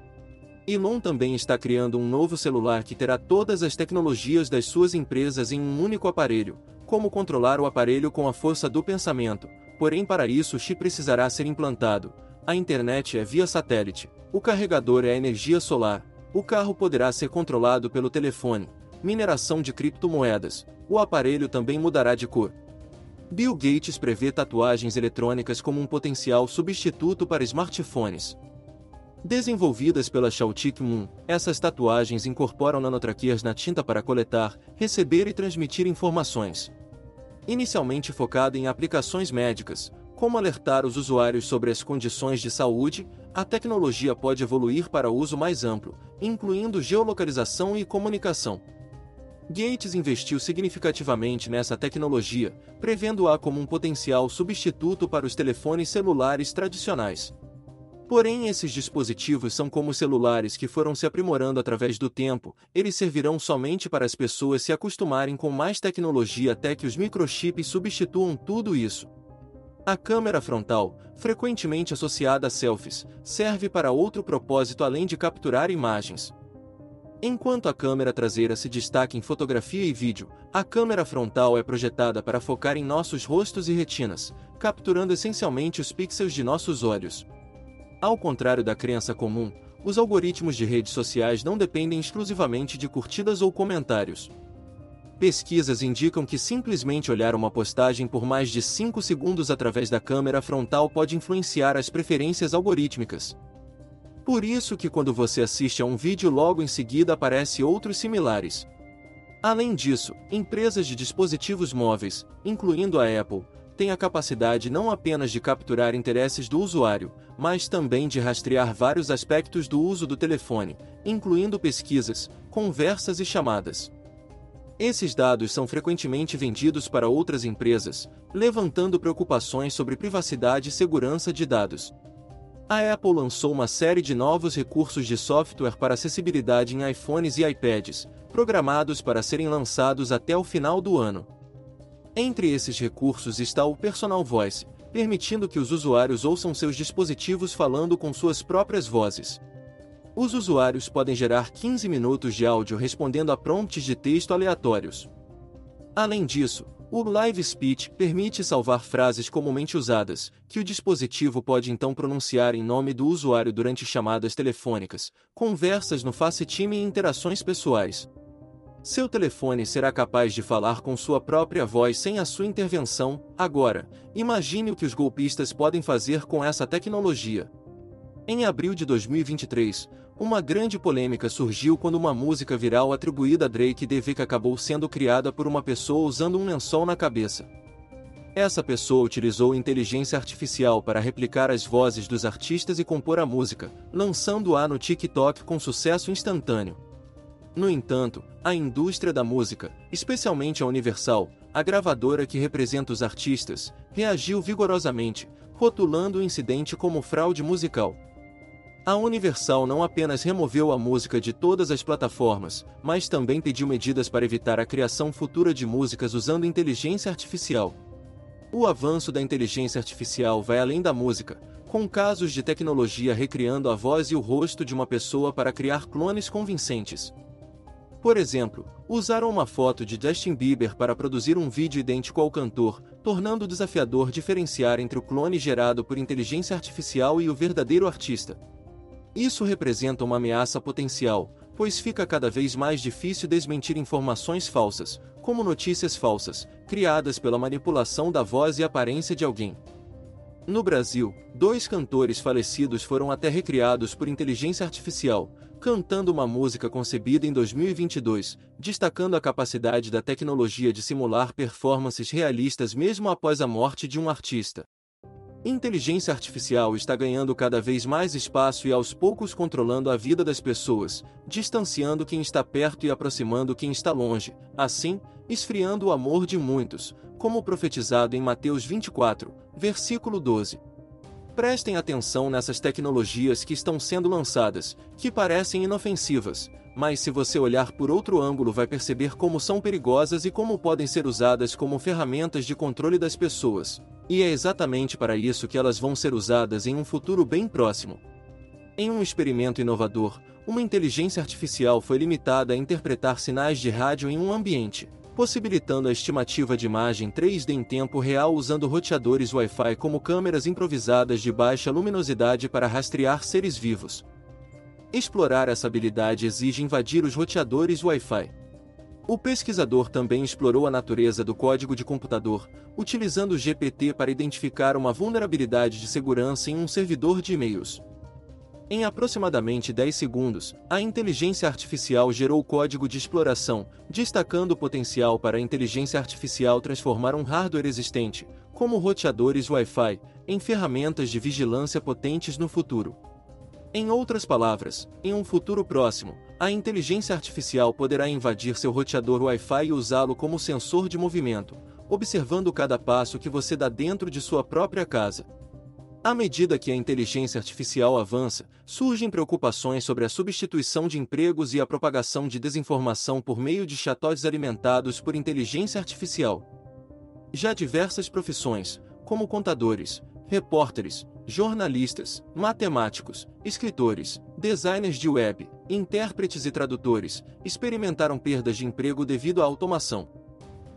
Elon também está criando um novo celular que terá todas as tecnologias das suas empresas em um único aparelho, como controlar o aparelho com a força do pensamento, porém para isso o chip precisará ser implantado. A internet é via satélite, o carregador é energia solar, o carro poderá ser controlado pelo telefone, mineração de criptomoedas, o aparelho também mudará de cor. Bill Gates prevê tatuagens eletrônicas como um potencial substituto para smartphones. Desenvolvidas pela Shautik Moon, essas tatuagens incorporam nanotraqueias na tinta para coletar, receber e transmitir informações. Inicialmente focada em aplicações médicas, como alertar os usuários sobre as condições de saúde, a tecnologia pode evoluir para uso mais amplo, incluindo geolocalização e comunicação. Gates investiu significativamente nessa tecnologia, prevendo-a como um potencial substituto para os telefones celulares tradicionais. Porém, esses dispositivos são como celulares que foram se aprimorando através do tempo, eles servirão somente para as pessoas se acostumarem com mais tecnologia até que os microchips substituam tudo isso. A câmera frontal, frequentemente associada a selfies, serve para outro propósito além de capturar imagens. Enquanto a câmera traseira se destaca em fotografia e vídeo, a câmera frontal é projetada para focar em nossos rostos e retinas, capturando essencialmente os pixels de nossos olhos. Ao contrário da crença comum, os algoritmos de redes sociais não dependem exclusivamente de curtidas ou comentários. Pesquisas indicam que simplesmente olhar uma postagem por mais de 5 segundos através da câmera frontal pode influenciar as preferências algorítmicas. Por isso que quando você assiste a um vídeo logo em seguida aparece outros similares. Além disso, empresas de dispositivos móveis, incluindo a Apple, têm a capacidade não apenas de capturar interesses do usuário, mas também de rastrear vários aspectos do uso do telefone, incluindo pesquisas, conversas e chamadas. Esses dados são frequentemente vendidos para outras empresas, levantando preocupações sobre privacidade e segurança de dados. A Apple lançou uma série de novos recursos de software para acessibilidade em iPhones e iPads, programados para serem lançados até o final do ano. Entre esses recursos está o Personal Voice, permitindo que os usuários ouçam seus dispositivos falando com suas próprias vozes. Os usuários podem gerar 15 minutos de áudio respondendo a prompts de texto aleatórios. Além disso, o Live Speech permite salvar frases comumente usadas, que o dispositivo pode então pronunciar em nome do usuário durante chamadas telefônicas, conversas no FaceTime e interações pessoais. Seu telefone será capaz de falar com sua própria voz sem a sua intervenção. Agora, imagine o que os golpistas podem fazer com essa tecnologia. Em abril de 2023, uma grande polêmica surgiu quando uma música viral atribuída a Drake Devik acabou sendo criada por uma pessoa usando um lençol na cabeça. Essa pessoa utilizou inteligência artificial para replicar as vozes dos artistas e compor a música, lançando-a no TikTok com sucesso instantâneo. No entanto, a indústria da música, especialmente a Universal, a gravadora que representa os artistas, reagiu vigorosamente, rotulando o incidente como fraude musical. A Universal não apenas removeu a música de todas as plataformas, mas também pediu medidas para evitar a criação futura de músicas usando inteligência artificial. O avanço da inteligência artificial vai além da música, com casos de tecnologia recriando a voz e o rosto de uma pessoa para criar clones convincentes. Por exemplo, usaram uma foto de Justin Bieber para produzir um vídeo idêntico ao cantor, tornando desafiador diferenciar entre o clone gerado por inteligência artificial e o verdadeiro artista. Isso representa uma ameaça potencial, pois fica cada vez mais difícil desmentir informações falsas, como notícias falsas, criadas pela manipulação da voz e aparência de alguém. No Brasil, dois cantores falecidos foram até recriados por inteligência artificial, cantando uma música concebida em 2022, destacando a capacidade da tecnologia de simular performances realistas mesmo após a morte de um artista. Inteligência artificial está ganhando cada vez mais espaço e aos poucos controlando a vida das pessoas, distanciando quem está perto e aproximando quem está longe, assim, esfriando o amor de muitos, como profetizado em Mateus 24, versículo 12. Prestem atenção nessas tecnologias que estão sendo lançadas, que parecem inofensivas, mas se você olhar por outro ângulo vai perceber como são perigosas e como podem ser usadas como ferramentas de controle das pessoas. E é exatamente para isso que elas vão ser usadas em um futuro bem próximo. Em um experimento inovador, uma inteligência artificial foi limitada a interpretar sinais de rádio em um ambiente, possibilitando a estimativa de imagem 3D em tempo real usando roteadores Wi-Fi como câmeras improvisadas de baixa luminosidade para rastrear seres vivos. Explorar essa habilidade exige invadir os roteadores Wi-Fi. O pesquisador também explorou a natureza do código de computador, utilizando o GPT para identificar uma vulnerabilidade de segurança em um servidor de e-mails. Em aproximadamente 10 segundos, a inteligência artificial gerou código de exploração, destacando o potencial para a inteligência artificial transformar um hardware existente, como roteadores Wi-Fi, em ferramentas de vigilância potentes no futuro. Em outras palavras, em um futuro próximo, a inteligência artificial poderá invadir seu roteador Wi-Fi e usá-lo como sensor de movimento, observando cada passo que você dá dentro de sua própria casa, à medida que a inteligência artificial avança, surgem preocupações sobre a substituição de empregos e a propagação de desinformação por meio de chatbots alimentados por inteligência artificial. Já diversas profissões, como contadores, repórteres, jornalistas, matemáticos, escritores, designers de web, intérpretes e tradutores, experimentaram perdas de emprego devido à automação.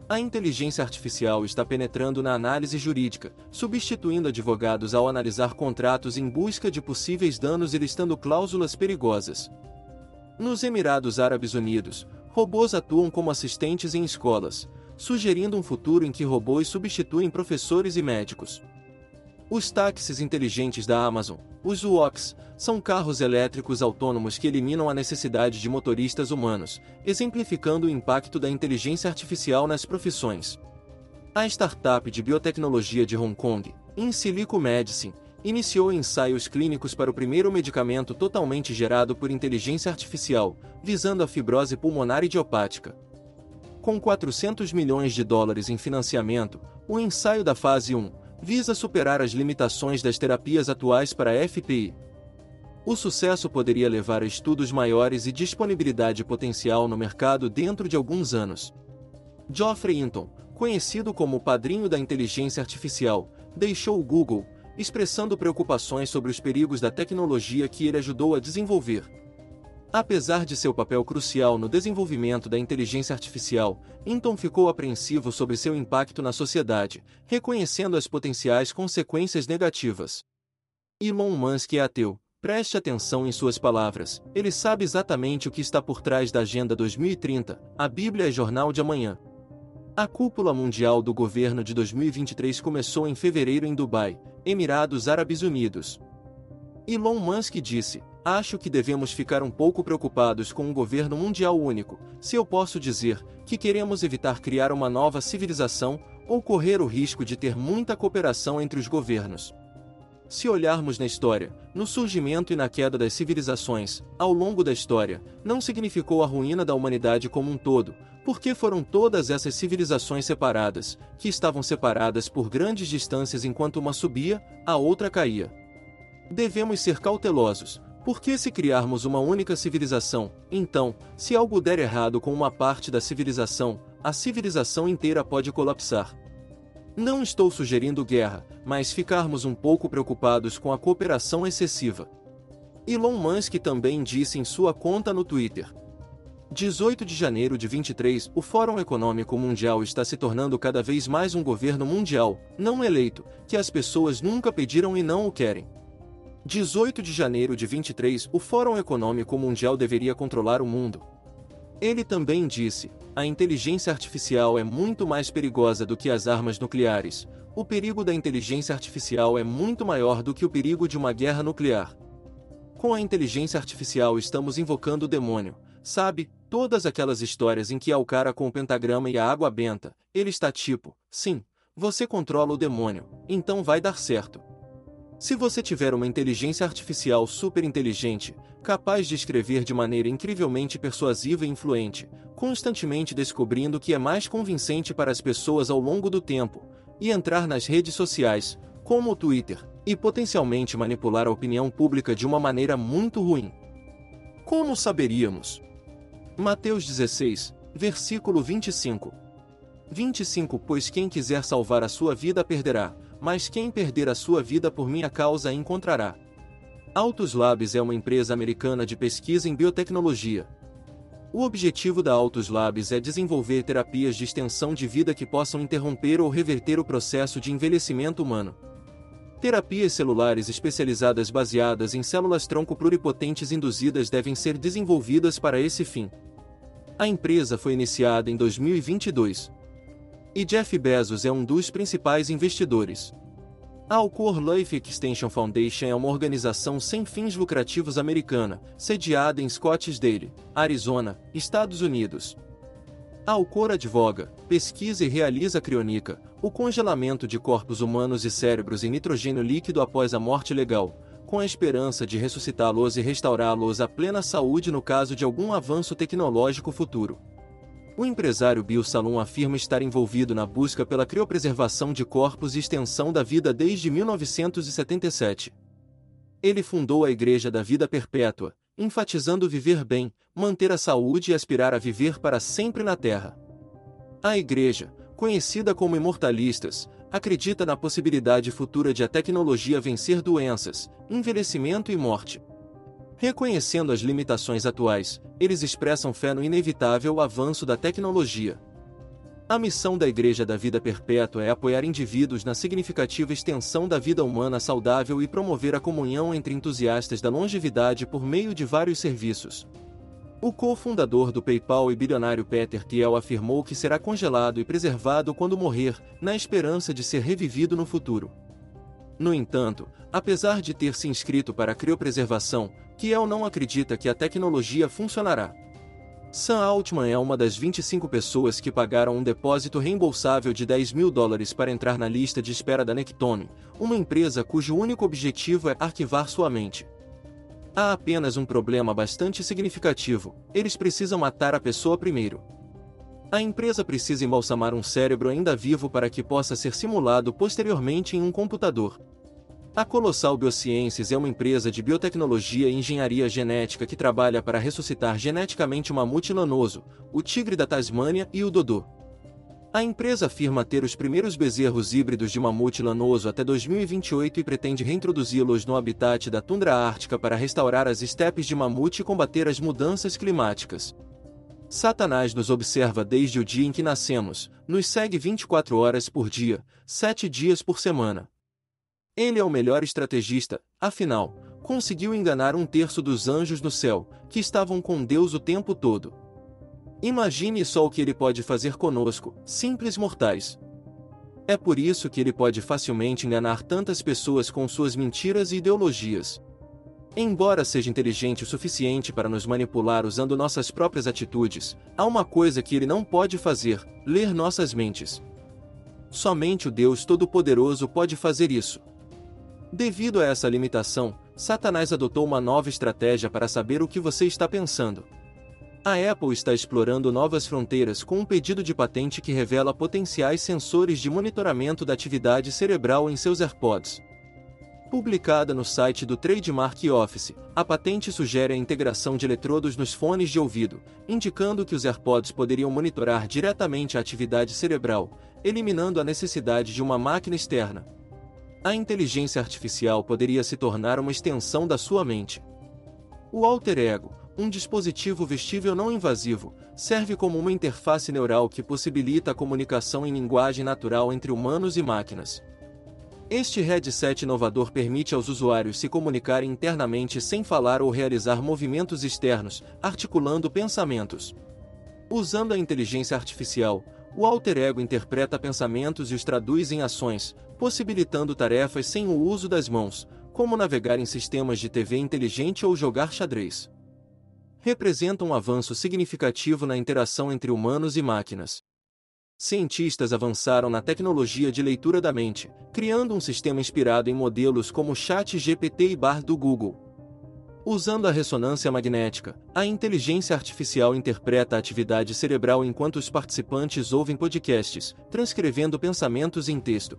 A inteligência artificial está penetrando na análise jurídica, substituindo advogados ao analisar contratos em busca de possíveis danos e listando cláusulas perigosas. Nos Emirados Árabes Unidos, robôs atuam como assistentes em escolas, sugerindo um futuro em que robôs substituem professores e médicos. Os táxis inteligentes da Amazon, os UOX, são carros elétricos autônomos que eliminam a necessidade de motoristas humanos, exemplificando o impacto da inteligência artificial nas profissões. A startup de biotecnologia de Hong Kong, In Silico Medicine, iniciou ensaios clínicos para o primeiro medicamento totalmente gerado por inteligência artificial, visando a fibrose pulmonar idiopática. Com 400 milhões de dólares em financiamento, o ensaio da fase 1, visa superar as limitações das terapias atuais para a FPI. O sucesso poderia levar a estudos maiores e disponibilidade potencial no mercado dentro de alguns anos. Geoffrey Hinton, conhecido como o padrinho da inteligência artificial, deixou o Google, expressando preocupações sobre os perigos da tecnologia que ele ajudou a desenvolver. Apesar de seu papel crucial no desenvolvimento da inteligência artificial, Hinton ficou apreensivo sobre seu impacto na sociedade, reconhecendo as potenciais consequências negativas. Elon Musk é ateu. Preste atenção em suas palavras. Ele sabe exatamente o que está por trás da Agenda 2030. A Bíblia é jornal de amanhã. A cúpula mundial do governo de 2023 começou em fevereiro em Dubai, Emirados Árabes Unidos. Elon Musk disse: Acho que devemos ficar um pouco preocupados com um governo mundial único, se eu posso dizer que queremos evitar criar uma nova civilização ou correr o risco de ter muita cooperação entre os governos. Se olharmos na história, no surgimento e na queda das civilizações, ao longo da história, não significou a ruína da humanidade como um todo, porque foram todas essas civilizações separadas, que estavam separadas por grandes distâncias enquanto uma subia, a outra caía. Devemos ser cautelosos, porque se criarmos uma única civilização, então, se algo der errado com uma parte da civilização, a civilização inteira pode colapsar. Não estou sugerindo guerra, mas ficarmos um pouco preocupados com a cooperação excessiva. Elon Musk também disse em sua conta no Twitter: 18 de janeiro de 23, o Fórum Econômico Mundial está se tornando cada vez mais um governo mundial, não eleito, que as pessoas nunca pediram e não o querem. 18 de janeiro de 23, o Fórum Econômico Mundial deveria controlar o mundo. Ele também disse: a inteligência artificial é muito mais perigosa do que as armas nucleares. O perigo da inteligência artificial é muito maior do que o perigo de uma guerra nuclear. Com a inteligência artificial estamos invocando o demônio, sabe? Todas aquelas histórias em que há o cara com o pentagrama e a água benta, ele está tipo, sim, você controla o demônio, então vai dar certo. Se você tiver uma inteligência artificial super inteligente, capaz de escrever de maneira incrivelmente persuasiva e influente, constantemente descobrindo o que é mais convincente para as pessoas ao longo do tempo, e entrar nas redes sociais, como o Twitter, e potencialmente manipular a opinião pública de uma maneira muito ruim. Como saberíamos? Mateus 16, versículo 25. 25 Pois quem quiser salvar a sua vida perderá, mas quem perder a sua vida por minha causa encontrará. Altus Labs é uma empresa americana de pesquisa em biotecnologia. O objetivo da Altus Labs é desenvolver terapias de extensão de vida que possam interromper ou reverter o processo de envelhecimento humano. Terapias celulares especializadas baseadas em células-tronco pluripotentes induzidas devem ser desenvolvidas para esse fim. A empresa foi iniciada em 2022. E Jeff Bezos é um dos principais investidores. A Alcor Life Extension Foundation é uma organização sem fins lucrativos americana, sediada em Scottsdale, Arizona, Estados Unidos. A Alcor advoga, pesquisa e realiza crionica, o congelamento de corpos humanos e cérebros em nitrogênio líquido após a morte legal, com a esperança de ressuscitá-los e restaurá-los à plena saúde no caso de algum avanço tecnológico futuro. O empresário Bill Salom afirma estar envolvido na busca pela criopreservação de corpos e extensão da vida desde 1977. Ele fundou a Igreja da Vida Perpétua, enfatizando viver bem, manter a saúde e aspirar a viver para sempre na Terra. A Igreja, conhecida como Imortalistas, acredita na possibilidade futura de a tecnologia vencer doenças, envelhecimento e morte. Reconhecendo as limitações atuais, eles expressam fé no inevitável avanço da tecnologia. A missão da Igreja da Vida Perpétua é apoiar indivíduos na significativa extensão da vida humana saudável e promover a comunhão entre entusiastas da longevidade por meio de vários serviços, o cofundador do PayPal e bilionário Peter Thiel afirmou que será congelado e preservado quando morrer, na esperança de ser revivido no futuro. No entanto, apesar de ter se inscrito para a criopreservação, Thiel não acredita que a tecnologia funcionará. Sam Altman é uma das 25 pessoas que pagaram um depósito reembolsável de 10 mil dólares para entrar na lista de espera da Nectome, uma empresa cujo único objetivo é arquivar sua mente. Há apenas um problema bastante significativo: eles precisam matar a pessoa primeiro. A empresa precisa embalsamar um cérebro ainda vivo para que possa ser simulado posteriormente em um computador. A Colossal Biosciences é uma empresa de biotecnologia e engenharia genética que trabalha para ressuscitar geneticamente o mamute lanoso, o tigre da Tasmânia e o dodô. A empresa afirma ter os primeiros bezerros híbridos de mamute lanoso até 2028 e pretende reintroduzi-los no habitat da tundra ártica para restaurar as estepes de mamute e combater as mudanças climáticas. Satanás nos observa desde o dia em que nascemos, nos segue 24 horas por dia, 7 dias por semana. Ele é o melhor estrategista, afinal, conseguiu enganar um terço dos anjos no céu, que estavam com Deus o tempo todo. Imagine só o que ele pode fazer conosco, simples mortais. É por isso que ele pode facilmente enganar tantas pessoas com suas mentiras e ideologias. Embora seja inteligente o suficiente para nos manipular usando nossas próprias atitudes, há uma coisa que ele não pode fazer: ler nossas mentes. Somente o Deus Todo-Poderoso pode fazer isso. Devido a essa limitação, Satanás adotou uma nova estratégia para saber o que você está pensando. A Apple está explorando novas fronteiras com um pedido de patente que revela potenciais sensores de monitoramento da atividade cerebral em seus AirPods. Publicada no site do Trademark Office, a patente sugere a integração de eletrodos nos fones de ouvido, indicando que os AirPods poderiam monitorar diretamente a atividade cerebral, eliminando a necessidade de uma máquina externa. A inteligência artificial poderia se tornar uma extensão da sua mente. O alter ego, um dispositivo vestível não invasivo, serve como uma interface neural que possibilita a comunicação em linguagem natural entre humanos e máquinas. Este headset inovador permite aos usuários se comunicarem internamente sem falar ou realizar movimentos externos, articulando pensamentos. Usando a inteligência artificial, o alter ego interpreta pensamentos e os traduz em ações, possibilitando tarefas sem o uso das mãos, como navegar em sistemas de TV inteligente ou jogar xadrez. Representa um avanço significativo na interação entre humanos e máquinas. Cientistas avançaram na tecnologia de leitura da mente, criando um sistema inspirado em modelos como o Chat GPT e Bard do Google. Usando a ressonância magnética, a inteligência artificial interpreta a atividade cerebral enquanto os participantes ouvem podcasts, transcrevendo pensamentos em texto.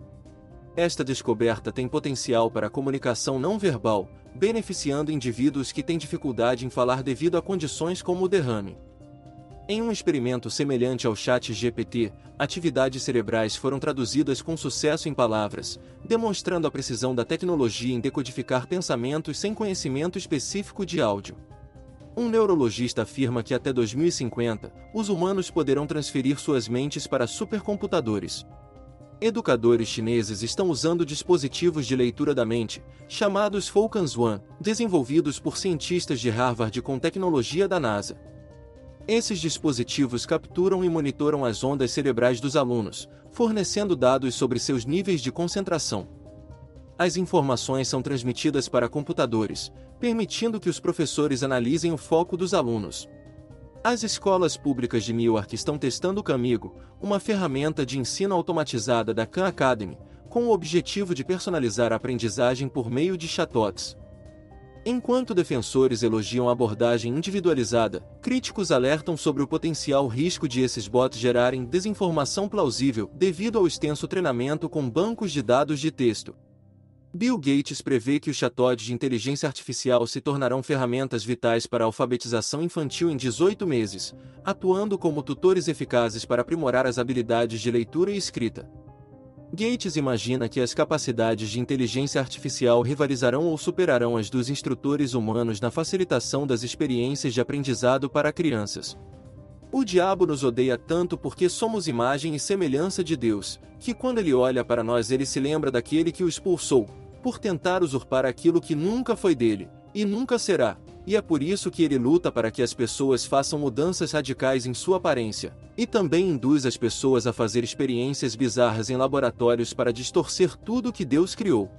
Esta descoberta tem potencial para a comunicação não verbal, beneficiando indivíduos que têm dificuldade em falar devido a condições como o derrame. Em um experimento semelhante ao chat GPT, atividades cerebrais foram traduzidas com sucesso em palavras, demonstrando a precisão da tecnologia em decodificar pensamentos sem conhecimento específico de áudio. Um neurologista afirma que até 2050, os humanos poderão transferir suas mentes para supercomputadores. Educadores chineses estão usando dispositivos de leitura da mente, chamados Falcons One, desenvolvidos por cientistas de Harvard com tecnologia da NASA. Esses dispositivos capturam e monitoram as ondas cerebrais dos alunos, fornecendo dados sobre seus níveis de concentração. As informações são transmitidas para computadores, permitindo que os professores analisem o foco dos alunos. As escolas públicas de Newark estão testando o Camigo, uma ferramenta de ensino automatizada da Khan Academy, com o objetivo de personalizar a aprendizagem por meio de chatbots. Enquanto defensores elogiam a abordagem individualizada, críticos alertam sobre o potencial risco de esses bots gerarem desinformação plausível devido ao extenso treinamento com bancos de dados de texto. Bill Gates prevê que os chatbots de inteligência artificial se tornarão ferramentas vitais para a alfabetização infantil em 18 meses, atuando como tutores eficazes para aprimorar as habilidades de leitura e escrita. Gates imagina que as capacidades de inteligência artificial rivalizarão ou superarão as dos instrutores humanos na facilitação das experiências de aprendizado para crianças. O diabo nos odeia tanto porque somos imagem e semelhança de Deus, que quando ele olha para nós ele se lembra daquele que o expulsou, por tentar usurpar aquilo que nunca foi dele, e nunca será, e é por isso que ele luta para que as pessoas façam mudanças radicais em sua aparência, e também induz as pessoas a fazer experiências bizarras em laboratórios para distorcer tudo que Deus criou.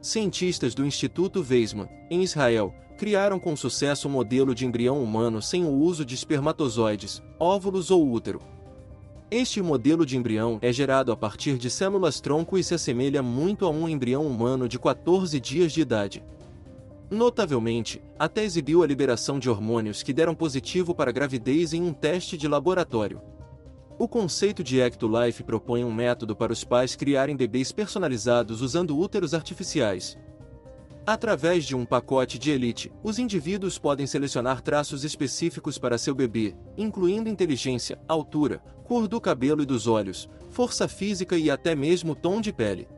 Cientistas do Instituto Weizmann, em Israel, criaram com sucesso um modelo de embrião humano sem o uso de espermatozoides, óvulos ou útero. Este modelo de embrião é gerado a partir de células-tronco e se assemelha muito a um embrião humano de 14 dias de idade. Notavelmente, até exibiu a liberação de hormônios que deram positivo para gravidez em um teste de laboratório. O conceito de Ectolife propõe um método para os pais criarem bebês personalizados usando úteros artificiais. Através de um pacote de elite, os indivíduos podem selecionar traços específicos para seu bebê, incluindo inteligência, altura, cor do cabelo e dos olhos, força física e até mesmo tom de pele.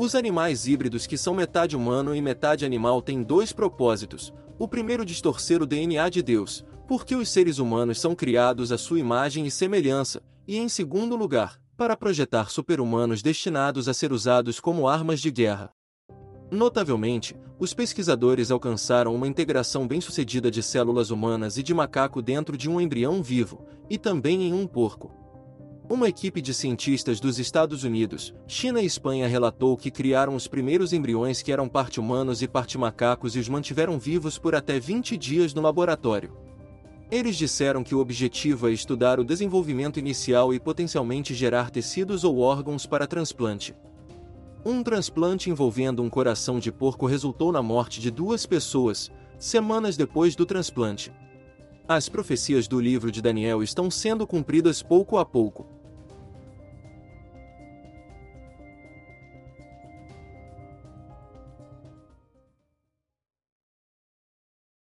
Os animais híbridos que são metade humano e metade animal têm dois propósitos. O primeiro distorcer o DNA de Deus, porque os seres humanos são criados à sua imagem e semelhança, e em segundo lugar, para projetar super-humanos destinados a ser usados como armas de guerra. Notavelmente, os pesquisadores alcançaram uma integração bem-sucedida de células humanas e de macaco dentro de um embrião vivo, e também em um porco. Uma equipe de cientistas dos Estados Unidos, China e Espanha relatou que criaram os primeiros embriões que eram parte humanos e parte macacos e os mantiveram vivos por até 20 dias no laboratório. Eles disseram que o objetivo é estudar o desenvolvimento inicial e potencialmente gerar tecidos ou órgãos para transplante. Um transplante envolvendo um coração de porco resultou na morte de duas pessoas, semanas depois do transplante. As profecias do livro de Daniel estão sendo cumpridas pouco a pouco,